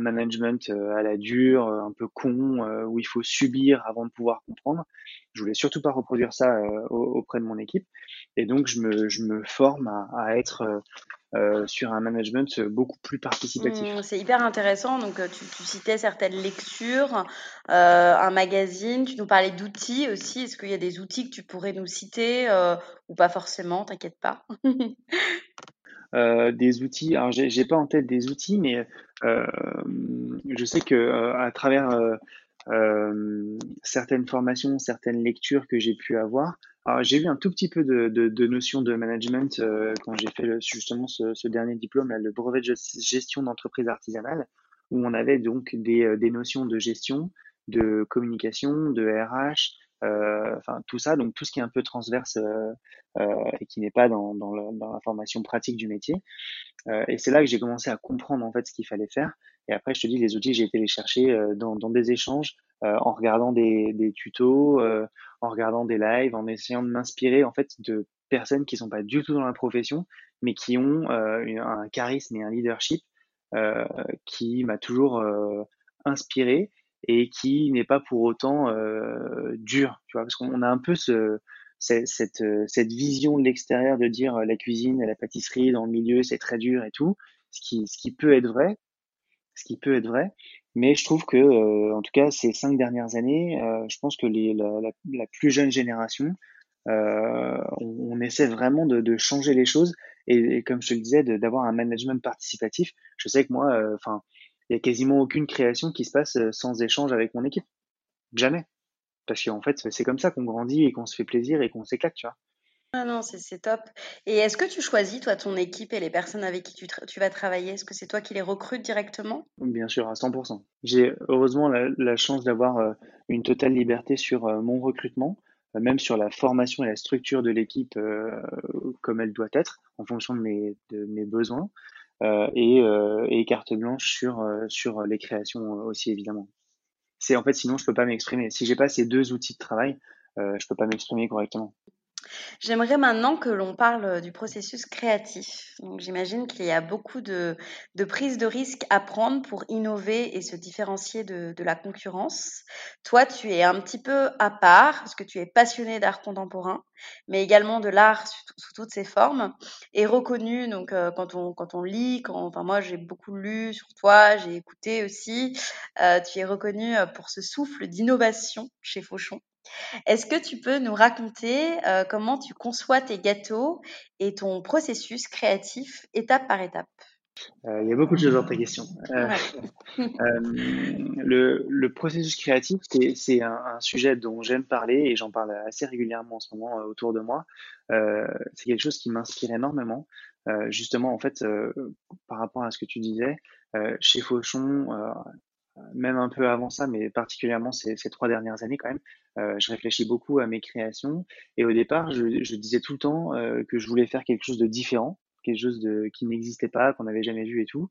C: management à la dure, un peu con, où il faut subir avant de pouvoir comprendre. Je voulais surtout pas reproduire ça auprès de mon équipe. Et donc, je me, forme à, être euh, sur un management beaucoup plus participatif.
A: Mmh, c'est hyper intéressant. Donc, tu, citais certaines lectures, euh, un magazine, tu nous parlais d'outils aussi. Est-ce qu'il y a des outils que tu pourrais nous citer euh, ou pas forcément? T'inquiète pas.
C: Euh, des outils. Alors, j'ai pas en tête des outils, mais euh, je sais que euh, à travers certaines formations, certaines lectures que j'ai pu avoir, j'ai eu un tout petit peu de, de, de de management quand j'ai fait justement ce, ce, dernier diplôme, le brevet de gestion d'entreprise artisanale, où on avait donc des, des notions de gestion, de communication, de RH, enfin tout ça, donc tout ce qui est un peu transverse euh, euh, et qui n'est pas dans, dans, le, dans, la formation pratique du métier. et c'est là que j'ai commencé à comprendre en fait ce qu'il fallait faire. Et après, je te dis, les outils, j'ai été les chercher dans, dans des échanges, en regardant des, des tutos, en regardant des lives, en essayant de m'inspirer en fait de personnes qui sont pas du tout dans la profession, mais qui ont un charisme et un leadership qui m'a toujours inspiré et qui n'est pas pour autant euh, dur, tu vois, parce qu'on a un peu ce, cette, cette, cette vision de l'extérieur de dire euh, la cuisine, la pâtisserie dans le milieu c'est très dur et tout, ce qui, ce qui peut être vrai, ce qui peut être vrai, mais je trouve que euh, en tout cas ces cinq dernières années, euh, je pense que les, la, la, plus jeune génération, euh, on, essaie vraiment de, de, changer les choses et, et, comme je te le disais, d'avoir un management participatif. Je sais que moi, enfin il y a quasiment aucune création qui se passe euh, sans échange avec mon équipe. Jamais. parce qu'en fait, c'est comme ça qu'on grandit et qu'on se fait plaisir et qu'on s'éclate, tu vois.
A: Ah non, c'est top. Et est-ce que tu choisis, toi, ton équipe et les personnes avec qui tu, tu vas travailler? Est-ce que c'est toi qui les recrutes directement?
C: Bien sûr, à 100%. J'ai heureusement la, chance d'avoir euh, une totale liberté sur euh, mon recrutement, euh, même sur la formation et la structure de l'équipe comme elle doit être, en fonction de mes, de mes besoins, et, et, carte blanche sur, sur les créations aussi, évidemment. C'est en fait, sinon, je peux pas m'exprimer. Si j'ai pas ces deux outils de travail, je peux pas m'exprimer correctement.
A: J'aimerais maintenant que l'on parle du processus créatif. Donc, j'imagine qu'il y a beaucoup de, de prise de risque à prendre pour innover et se différencier de, la concurrence. Toi, tu es un petit peu à part parce que tu es passionné d'art contemporain, mais également de l'art sous, toutes ses formes et reconnu. Donc, euh, quand on quand on lit, quand enfin moi j'ai beaucoup lu sur toi, j'ai écouté aussi. Euh, tu es reconnu euh, pour ce souffle d'innovation chez Fauchon. Est-ce que tu peux nous raconter euh, comment tu conçois tes gâteaux et ton processus créatif étape par étape?
C: Euh, il y a beaucoup de choses dans ta question. Euh, le, processus créatif, c'est un, sujet dont j'aime parler et j'en parle assez régulièrement en ce moment autour de moi. c'est quelque chose qui m'inspire énormément. justement, en fait, par rapport à ce que tu disais, chez Fauchon, même un peu avant ça, mais particulièrement ces, trois dernières années quand même, euh, je réfléchis beaucoup à mes créations. Et au départ, je, disais tout le temps euh, que je voulais faire quelque chose de différent, quelque chose de, qui n'existait pas, qu'on n'avait jamais vu et tout.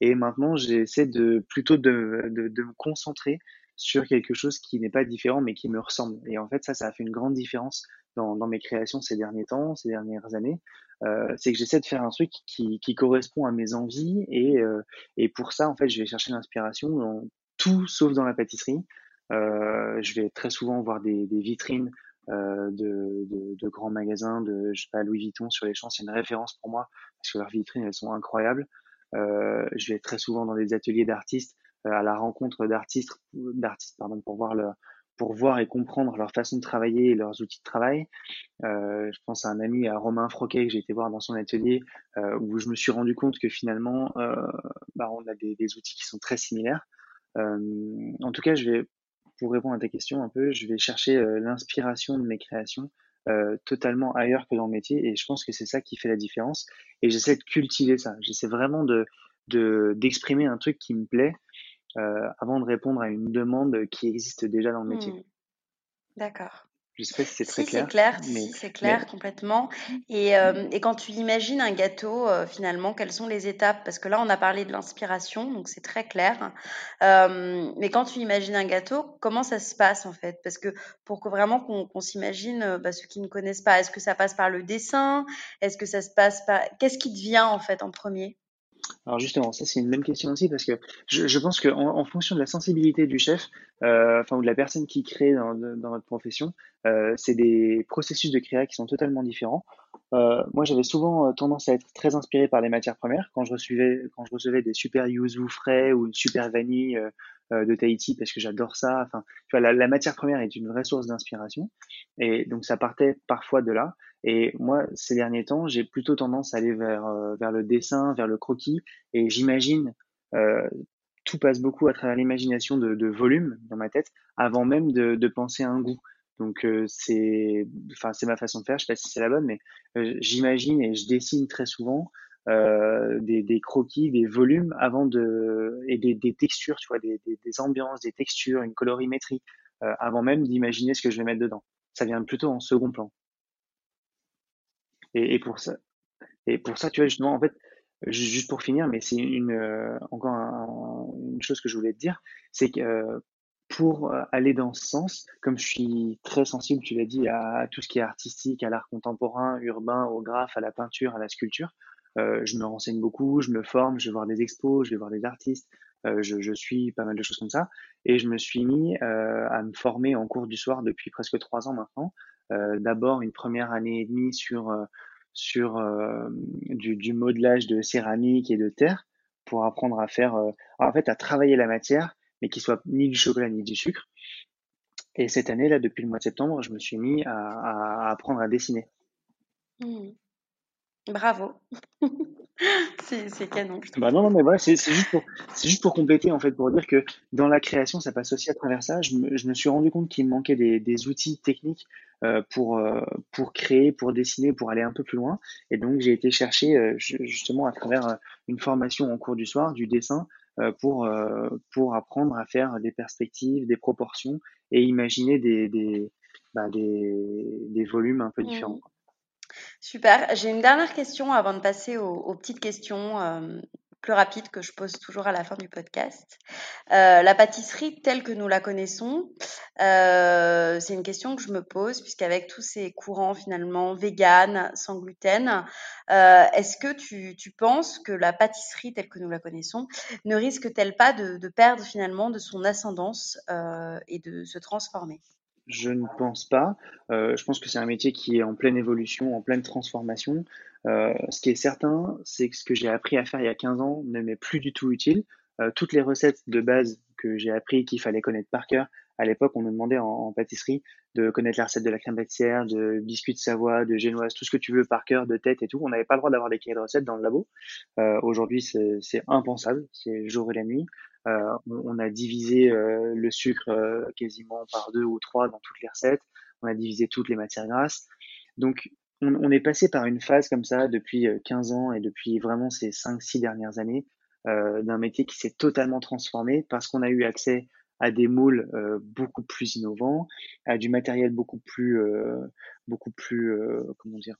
C: Et maintenant, j'essaie de plutôt de, de, me concentrer sur quelque chose qui n'est pas différent, mais qui me ressemble. Et en fait, ça, ça a fait une grande différence dans, dans mes créations ces derniers temps, ces dernières années. Euh, c'est que j'essaie de faire un truc qui, qui, correspond à mes envies et, euh, et pour ça, en fait, je vais chercher l'inspiration dans tout sauf dans la pâtisserie. Euh, je vais très souvent voir des, des vitrines de, de, de, grands magasins, de je sais pas, Louis Vuitton sur les champs, c'est une référence pour moi parce que leurs vitrines elles sont incroyables. Je vais très souvent dans des ateliers d'artistes à la rencontre d'artistes, d'artistes pardon, pour voir leur, pour voir et comprendre leur façon de travailler et leurs outils de travail. Euh, je pense à un ami, à Romain Froquet, que j'ai été voir dans son atelier, euh, où je me suis rendu compte que finalement, euh, bah, on a des, outils qui sont très similaires. en tout cas, je vais pour répondre à ta question un peu, je vais chercher l'inspiration de mes créations totalement ailleurs que dans le métier et je pense que c'est ça qui fait la différence et j'essaie de cultiver ça. J'essaie vraiment de d'exprimer un truc qui me plaît avant de répondre à une demande qui existe déjà dans le métier. Mmh.
A: D'accord.
C: Je sais pas si c'est très
A: clair. C'est clair, mais, c'est clair complètement. Et, euh, et, quand tu imagines un gâteau, euh, finalement, quelles sont les étapes? Parce que là, on a parlé de l'inspiration, donc c'est très clair. Euh, mais quand tu imagines un gâteau, comment ça se passe en fait? Parce que pour que vraiment qu'on s'imagine, euh, bah, ceux qui ne connaissent pas, est-ce que ça passe par le dessin? Est-ce que ça se passe par Qu'est-ce qui te vient en fait en premier?
C: Alors justement, ça c'est une bonne question aussi parce que je, pense qu'en en, fonction de la sensibilité du chef, euh, enfin ou de la personne qui crée dans, notre profession, euh, c'est des processus de créa qui sont totalement différents. Euh, moi, j'avais souvent tendance à être très inspiré par les matières premières quand je recevais quand je recevais des super yuzu frais ou une super vanille de Tahiti parce que j'adore ça. Enfin, tu vois, la, la, matière première est une vraie source d'inspiration et donc ça partait parfois de là. Et moi, ces derniers temps, j'ai plutôt tendance à aller vers vers le dessin, vers le croquis et j'imagine tout passe beaucoup à travers l'imagination de, de, volume dans ma tête avant même de, de penser à un goût. Donc euh, c'est, enfin c'est ma façon de faire. Je sais pas si c'est la bonne, mais euh, j'imagine et je dessine très souvent euh, des, des, croquis, des volumes avant de et des, des textures, tu vois, des, des, ambiances, des textures, une colorimétrie avant même d'imaginer ce que je vais mettre dedans. Ça vient plutôt en second plan. Et, pour ça, et pour ça, tu vois justement, en fait, juste pour finir, mais c'est une encore une chose que je voulais te dire, c'est que pour euh, aller dans ce sens, comme je suis très sensible, tu l'as dit, à, tout ce qui est artistique, à l'art contemporain, urbain, au graphe, à la peinture, à la sculpture, euh, je me renseigne beaucoup, je me forme, je vais voir des expos, je vais voir des artistes, euh, je, suis pas mal de choses comme ça, et je me suis mis euh, à me former en cours du soir depuis presque trois ans maintenant. Euh, d'abord une première année et demie sur sur du, du, modelage de céramique et de terre pour apprendre à faire, en fait, à travailler la matière mais qui soit ni du chocolat ni du sucre. Et cette année, là, depuis le mois de septembre, je me suis mis à, à apprendre à dessiner.
A: Mmh. Bravo. c'est canon.
C: Bah non, non, mais voilà, c'est juste pour, juste pour compléter, en fait, pour dire que dans la création, ça passe aussi à travers ça. Je me, je me suis rendu compte qu'il me manquait des, des outils techniques euh, pour, euh, pour créer, pour dessiner, pour aller un peu plus loin. Et donc, j'ai été chercher, euh, justement, à travers euh, une formation en cours du soir, du dessin, euh, pour, pour apprendre à faire des perspectives, des proportions et imaginer des, des, bah, des, des volumes un peu différents.
A: Mmh. Super. J'ai une dernière question avant de passer aux, petites questions euh, plus rapides que je pose toujours à la fin du podcast. Euh, la pâtisserie telle que nous la connaissons, euh, c'est une question que je me pose puisqu'avec tous ces courants finalement vegan, sans gluten, est-ce que tu, penses que la pâtisserie telle que nous la connaissons ne risque-t-elle pas de perdre finalement de son ascendance et de se transformer?
C: Je ne pense pas. Euh, je pense que c'est un métier qui est en pleine évolution, en pleine transformation. Euh, ce qui est certain, c'est que ce que j'ai appris à faire il y a 15 ans ne m'est plus du tout utile. Euh, toutes les recettes de base que j'ai appris qu'il fallait connaître par cœur, à l'époque, on me demandait en, pâtisserie de connaître la recette de la crème pâtissière, de biscuits de Savoie, de génoise, tout ce que tu veux par cœur, de tête et tout. On n'avait pas le droit d'avoir des cahiers de recettes dans le labo. Aujourd'hui, c'est impensable, c'est jour et la nuit. Euh, on, a divisé euh, le sucre euh, quasiment par deux ou trois dans toutes les recettes. On a divisé toutes les matières grasses. Donc, on, est passé par une phase comme ça depuis 15 ans et depuis vraiment ces 5-6 dernières années d'un métier qui s'est totalement transformé parce qu'on a eu accès à des moules beaucoup plus innovants, à du matériel beaucoup plus, beaucoup plus, comment dire,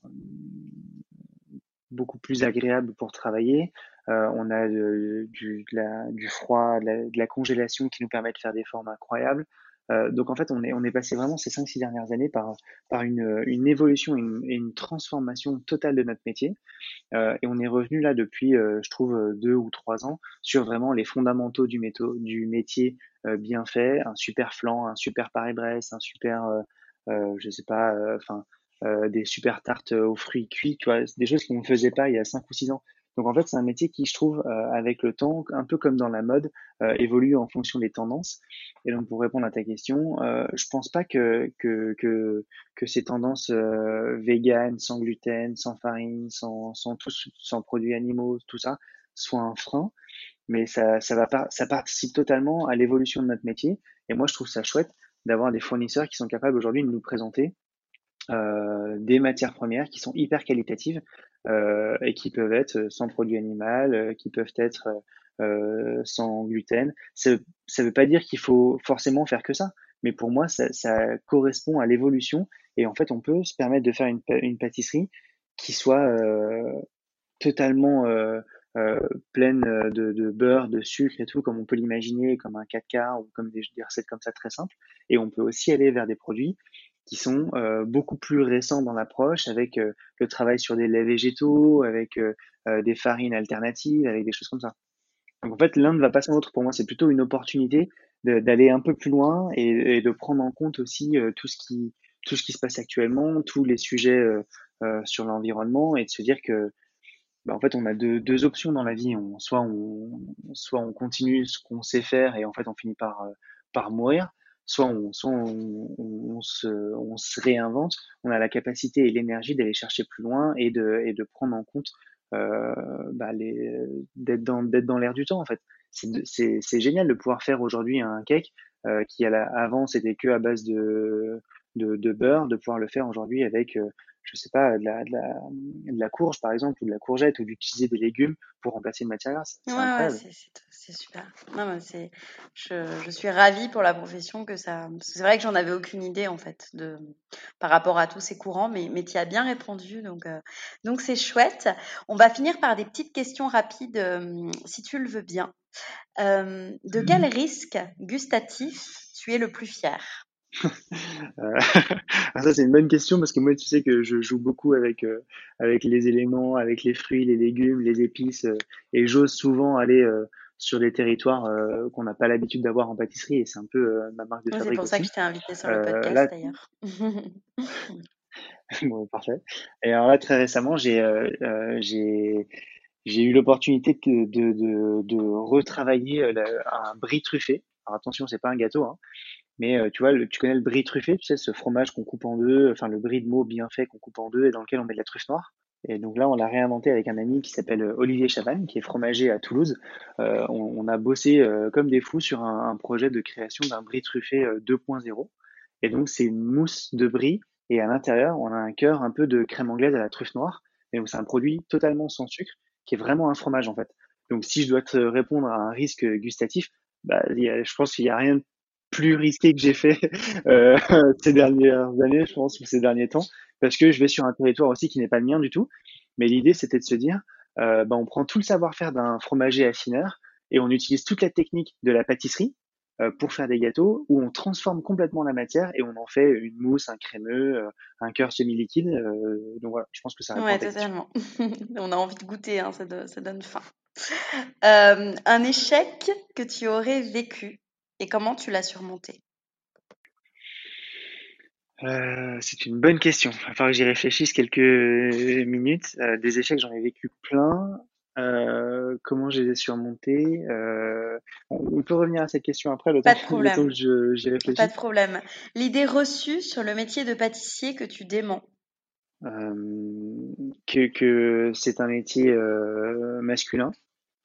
C: beaucoup plus agréable pour travailler. Euh, on a du, du, froid, de la, congélation qui nous permet de faire des formes incroyables. Euh, donc en fait, on est, passé vraiment ces 5-6 dernières années par, une, évolution et une, transformation totale de notre métier. Euh, et on est revenu là depuis, je trouve, deux ou trois ans sur vraiment les fondamentaux du, métier bien fait, un super flan, un super Paris-Brest, un super, je sais pas, enfin euh, des super tartes aux fruits cuits, tu vois, des choses qu'on ne faisait pas il y a 5 ou 6 ans. Donc en fait, c'est un métier qui, je trouve, euh, avec le temps, un peu comme dans la mode, euh, évolue en fonction des tendances. Et donc pour répondre à ta question, euh, je pense pas que que que, que ces tendances euh, véganes, sans gluten, sans farine, sans sans tous, sans produits animaux, tout ça, soient un frein. Mais ça ça va ça participe totalement à l'évolution de notre métier. Et moi, je trouve ça chouette d'avoir des fournisseurs qui sont capables aujourd'hui de nous présenter des matières premières qui sont hyper qualitatives euh, et qui peuvent être sans produit animal, euh, qui peuvent être euh, sans gluten. Ça ne veut pas dire qu'il faut forcément faire que ça, mais pour moi, ça, ça correspond à l'évolution et en fait, on peut se permettre de faire une, une pâtisserie qui soit euh, totalement euh, pleine de, de, beurre, de sucre et tout, comme on peut l'imaginer, comme un 4K ou comme des, recettes comme ça très simples. Et on peut aussi aller vers des produits qui sont euh, beaucoup plus récents dans l'approche, avec euh, le travail sur des laits végétaux, avec euh, des farines alternatives, avec des choses comme ça. Donc en fait, l'un ne va pas sans l'autre. Pour moi, c'est plutôt une opportunité d'aller un peu plus loin et, de prendre en compte aussi tout ce qui se passe actuellement, tous les sujets sur l'environnement et de se dire que bah, en fait, on a deux, options dans la vie. Soit on continue ce qu'on sait faire et en fait on finit par mourir, soit on, se, réinvente, on a la capacité et l'énergie d'aller chercher plus loin et de, prendre en compte euh, bah d'être dans, l'air du temps en fait. C'est, génial de pouvoir faire aujourd'hui un cake euh, qui avant c'était que à base de, de, de, beurre, de pouvoir le faire aujourd'hui avec euh, je sais pas, de la, de, la, de la courge par exemple, ou de la courgette, ou d'utiliser des légumes pour remplacer une matière grasse.
A: C'est ouais, c'est super. Non, c'est, je, je, suis ravie pour la profession que ça. C'est vrai que j'en avais aucune idée en fait de par rapport à tous ces courants, mais, mais tu as bien répondu, donc euh, donc c'est chouette. On va finir par des petites questions rapides, euh, si tu le veux bien. Euh, de quel risque gustatif tu es le plus fier?
C: ça c'est une bonne question parce que moi tu sais que je joue beaucoup avec euh, avec les éléments, avec les fruits, les légumes, les épices euh, et j'ose souvent aller sur des territoires qu'on n'a pas l'habitude d'avoir en pâtisserie et c'est un peu ma marque de fabrique.
A: C'est pour ça que je t'ai invité sur le podcast d'ailleurs.
C: bon, parfait. Et alors là très récemment j'ai j'ai j'ai eu l'opportunité de, de, de, de, retravailler un brie truffé. Alors attention, c'est pas un gâteau, hein, mais euh, tu vois, tu connais le brie truffé, tu sais, ce fromage qu'on coupe en deux, enfin le brie de mots bien fait qu'on coupe en deux et dans lequel on met de la truffe noire. Et donc là, on l'a réinventé avec un ami qui s'appelle Olivier Chavannes, qui est fromager à Toulouse. Euh, on, a bossé euh, comme des fous sur un, un projet de création d'un brie truffé 2.0. Et donc, c'est une mousse de brie. Et à l'intérieur, on a un cœur un peu de crème anglaise à la truffe noire. Et donc, c'est un produit totalement sans sucre, qui est vraiment un fromage, en fait. Donc, si je dois te répondre à un risque gustatif, bah, je pense qu'il n'y a rien de plus risqué que j'ai fait euh, ces dernières années, je pense, ou ces derniers temps, parce que je vais sur un territoire aussi qui n'est pas le mien du tout. Mais l'idée, c'était de se dire, euh, bah, on prend tout le savoir-faire d'un fromager affineur et on utilise toute la technique de la pâtisserie euh, pour faire des gâteaux où on transforme complètement la matière et on en fait une mousse, un crémeux, euh, un cœur semi-liquide. Euh, donc voilà, je pense que ça répond
B: ouais, totalement. on a envie de goûter, hein, ça, ça, donne faim. un échec que tu aurais vécu? Et comment tu l'as surmonté
C: euh, c'est une bonne question. Il va falloir que j'y réfléchisse quelques minutes. Euh, des échecs, j'en ai vécu plein. Euh, comment je les ai surmontés? On peut revenir à cette question après, le
B: Pas de problème.
C: que j'y réfléchisse.
B: Pas de problème. L'idée reçue sur le métier de pâtissier que tu déments
C: que, que c'est un métier masculin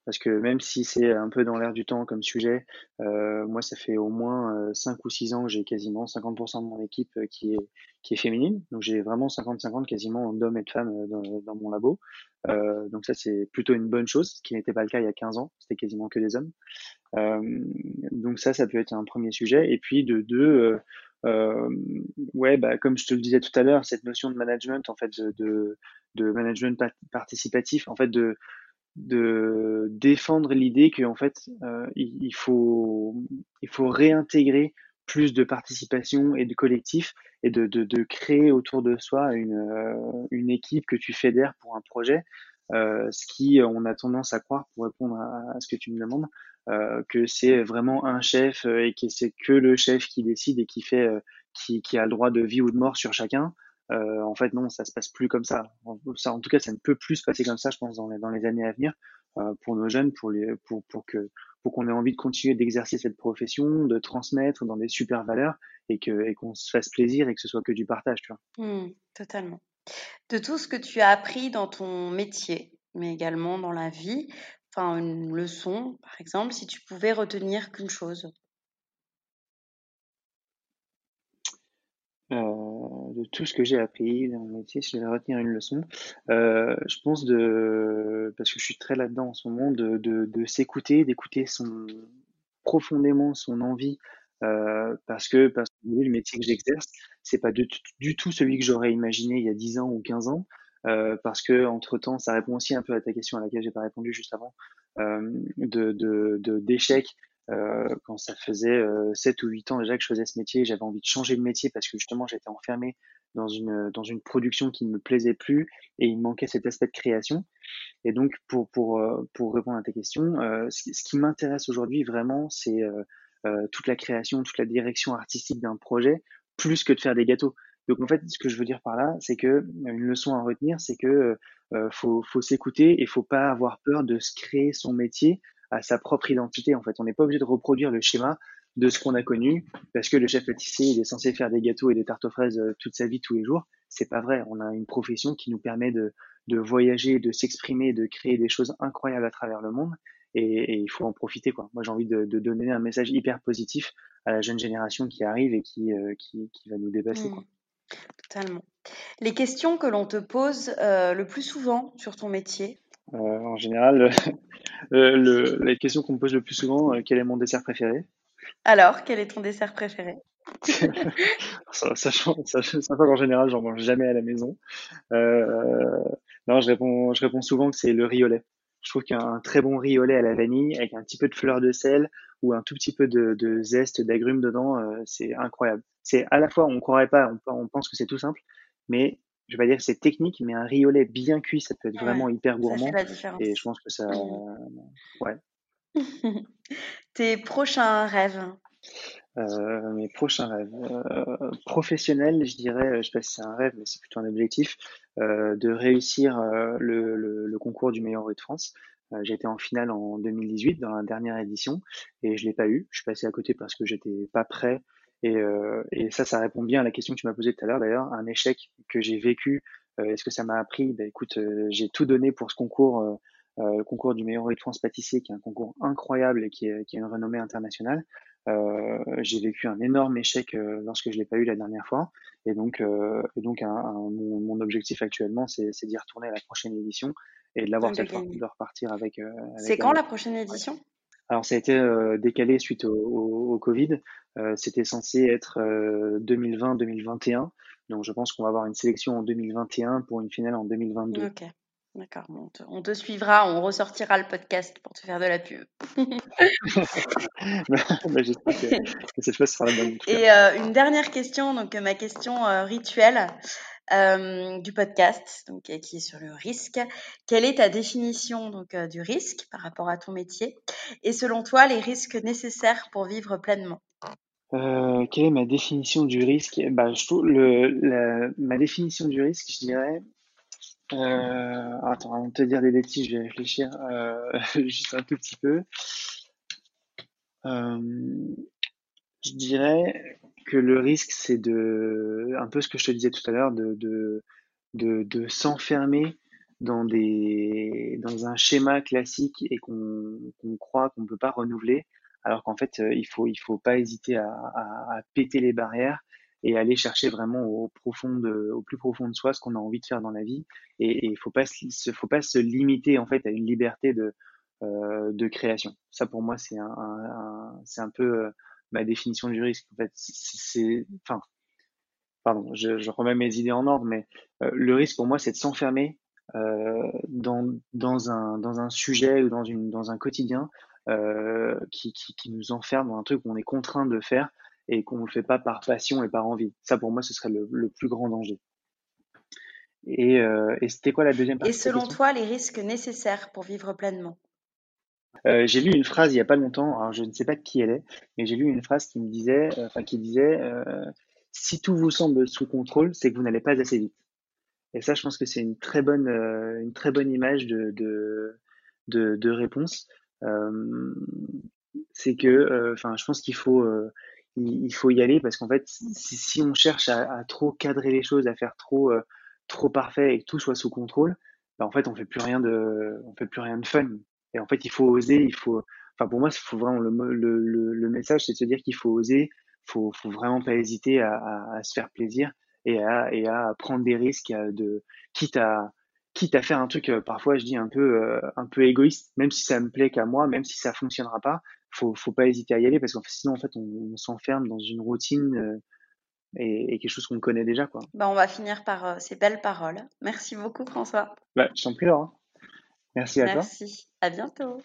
C: parce que même si c'est un peu dans l'air du temps comme sujet, euh, moi ça fait au moins 5 euh, ou 6 ans que j'ai quasiment 50% de mon équipe euh, qui est qui est féminine, donc j'ai vraiment 50-50 quasiment d'hommes et de femmes dans, dans mon labo. Euh, donc ça c'est plutôt une bonne chose, ce qui n'était pas le cas il y a 15 ans, c'était quasiment que des hommes. Euh, donc ça ça peut être un premier sujet. Et puis de deux, euh, ouais bah comme je te le disais tout à l'heure, cette notion de management en fait de, de management participatif, en fait de de défendre l'idée qu'en fait euh, il, faut il faut réintégrer plus de participation et de collectif et de, de, créer autour de soi une, euh, une équipe que tu fédères pour un projet euh, ce qui on a tendance à croire pour répondre à, ce que tu me demandes que c'est vraiment un chef et que c'est que le chef qui décide et qui fait qui, qui a le droit de vie ou de mort sur chacun euh, en fait, non, ça se passe plus comme ça. ça. En tout cas, ça ne peut plus se passer comme ça, je pense, dans les, dans les années à venir, euh, pour nos jeunes, pour, les, pour, pour que pour qu'on ait envie de continuer d'exercer cette profession, de transmettre dans des super valeurs et que et qu'on se fasse plaisir et que ce soit que du partage, tu vois.
B: Mmh, totalement. De tout ce que tu as appris dans ton métier, mais également dans la vie, enfin une leçon, par exemple, si tu pouvais retenir qu'une chose.
C: Euh, de tout ce que j'ai appris dans mon métier, si je vais retenir une leçon, euh, je pense de, parce que je suis très là-dedans en ce moment, de, de, s'écouter, d'écouter son profondément son envie, euh, parce que parce que le métier que j'exerce, c'est pas du, du, tout celui que j'aurais imaginé il y a 10 ans ou 15 ans, euh, parce que entre temps, ça répond aussi un peu à ta question à laquelle j'ai pas répondu juste avant, euh, de d'échecs quand ça faisait euh, 7 ou 8 ans déjà que je faisais ce métier, j'avais envie de changer de métier parce que justement j'étais enfermé dans une, dans une production qui ne me plaisait plus et il manquait cet aspect de création. Et donc pour, pour, euh, pour répondre à tes questions, euh, ce, qui m'intéresse aujourd'hui vraiment, c'est euh, toute la création, toute la direction artistique d'un projet, plus que de faire des gâteaux. Donc en fait, ce que je veux dire par là, c'est que une leçon à retenir, c'est que euh, faut, faut s'écouter et faut pas avoir peur de se créer son métier à sa propre identité. En fait, on n'est pas obligé de reproduire le schéma de ce qu'on a connu parce que le chef pâtissier il est censé faire des gâteaux et des tartes aux fraises euh, toute sa vie tous les jours. C'est pas vrai. On a une profession qui nous permet de, de voyager, de s'exprimer, de créer des choses incroyables à travers le monde et, il faut en profiter quoi. Moi j'ai envie de, donner un message hyper positif à la jeune génération qui arrive et qui, euh, qui, va nous dépasser. Mmh.
B: Totalement. Les questions que l'on te pose euh, le plus souvent sur ton métier,
C: euh, en général, euh, le, la question qu'on me pose le plus souvent, euh, quel est mon dessert préféré?
B: Alors, quel est ton dessert préféré?
C: Sachant, qu'en général, j'en mange jamais à la maison. Euh, non, je réponds, je réponds souvent que c'est le riz au lait. Je trouve qu'un très bon riz au lait à la vanille, avec un petit peu de fleur de sel ou un tout petit peu de, de zeste d'agrumes dedans, c'est incroyable. C'est à la fois, on croirait pas, on, on pense que c'est tout simple, mais je vais pas dire que c'est technique, mais un riolet bien cuit, ça peut être vraiment hyper gourmand. Et je pense que ça, ouais.
B: Tes prochains rêves?
C: Euh, Mes prochains rêves. Euh, professionnels, je dirais, je sais pas si c'est un rêve, mais c'est plutôt un objectif, euh, de réussir euh, le, le, le, concours du meilleur rue de France. Euh, j'ai été en finale en 2018 dans la dernière édition et je l'ai pas eu. Je suis passé à côté parce que j'étais pas prêt et, euh, et, ça, ça répond bien à la question que tu m'as posée tout à l'heure d'ailleurs, un échec que j'ai vécu Est-ce que ça m'a appris? Ben, Écoute, j'ai tout donné pour ce concours, le concours du meilleur de France pâtissier, qui est un concours incroyable et qui, qui a une renommée internationale. Euh, j'ai vécu un énorme échec euh, lorsque je l'ai pas eu la dernière fois, et donc, euh, et donc un, un, mon, mon, objectif actuellement, c'est d'y retourner à la prochaine édition et de l'avoir cette fois, de repartir avec. avec
A: c'est quand la prochaine édition?
C: Alors ça a été euh, décalé suite au, au, au Covid. Euh, C'était censé être 2020-2021. Donc je pense qu'on va avoir une sélection en 2021 pour une finale en 2022.
A: Ok. D'accord, on te, suivra, on ressortira le podcast pour te faire de la pub.
C: Bah, j'espère que, cette fois, ce sera la bonne.
A: Et euh, une dernière question, donc ma question euh, rituelle euh, du podcast, donc qui est sur le risque. Quelle est ta définition donc du risque par rapport à ton métier? Et selon toi, les risques nécessaires pour vivre pleinement?
C: Quelle est ma définition du risque? Bah, je trouve le, ma définition du risque, je dirais, euh, attends, avant de te dire des bêtises, je vais réfléchir euh, juste un tout petit peu. Euh, je dirais que le risque, c'est de, un peu ce que je te disais tout à l'heure, de, de, de, s'enfermer dans des, dans un schéma classique et qu'on croit qu'on ne peut pas renouveler, alors qu'en fait, il faut, il faut pas hésiter à, péter les barrières et aller chercher vraiment au plus profond de soi ce qu'on a envie de faire dans la vie. Et il faut pas se, faut pas se limiter en fait à une liberté de, euh, de création. Ça pour moi c'est un, un, c'est un peu euh, ma définition du risque. En fait, c'est, enfin, pardon, je, je, remets mes idées en ordre, mais euh, le risque pour moi c'est de s'enfermer euh, dans, dans, un, dans un sujet ou dans, une, dans un quotidien euh, qui, qui, qui nous enferme dans un truc où on est contraint de faire et qu'on ne le fait pas par passion et par envie. Ça, pour moi, ce serait le, le plus grand danger. Et, et c'était quoi la deuxième partie
A: Et selon toi, les risques nécessaires pour vivre pleinement?
C: Euh, J'ai lu une phrase il y a pas longtemps, alors je ne sais pas qui elle est, mais j'ai lu une phrase qui me disait, euh, enfin qui disait, euh, si tout vous semble sous contrôle, c'est que vous n'allez pas assez vite. Et ça, je pense que c'est une très bonne, euh, une très bonne image de, de, de, de réponse. c'est que, enfin, je pense qu'il faut il, faut y aller parce qu'en fait, si, si, on cherche à, à, trop cadrer les choses, à faire trop, euh, trop parfait et que tout soit sous contrôle, bah en fait, on fait plus rien de, on fait plus rien de fun. Et en fait, il faut oser, il faut, enfin pour moi, il faut vraiment le, le, le, le message, c'est de se dire qu'il faut oser, faut, faut vraiment pas hésiter à, à, à, se faire plaisir et à, et à prendre des risques, de, quitte à, quitte à faire un truc, euh, parfois je dis un peu, euh, un peu égoïste, même si ça me plaît qu'à moi, même si ça fonctionnera pas, faut, faut pas hésiter à y aller parce que sinon en fait on, on s'enferme dans une routine euh, et, et, quelque chose qu'on connaît déjà quoi.
A: Bah, on va finir par euh, ces belles paroles. Merci beaucoup François.
C: Bah, je t'en prie Laura. Merci à
A: Merci.
C: toi.
A: Merci. À bientôt.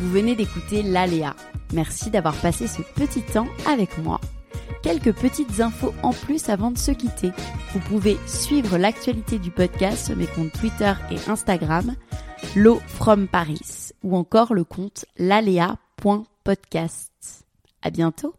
A: Vous venez d'écouter l'Aléa. Merci d'avoir passé ce petit temps avec moi quelques petites infos en plus avant de se quitter. Vous pouvez suivre l'actualité du podcast sur mes comptes Twitter et Instagram, L'eau from Paris, ou encore le compte lalea.podcast. À bientôt!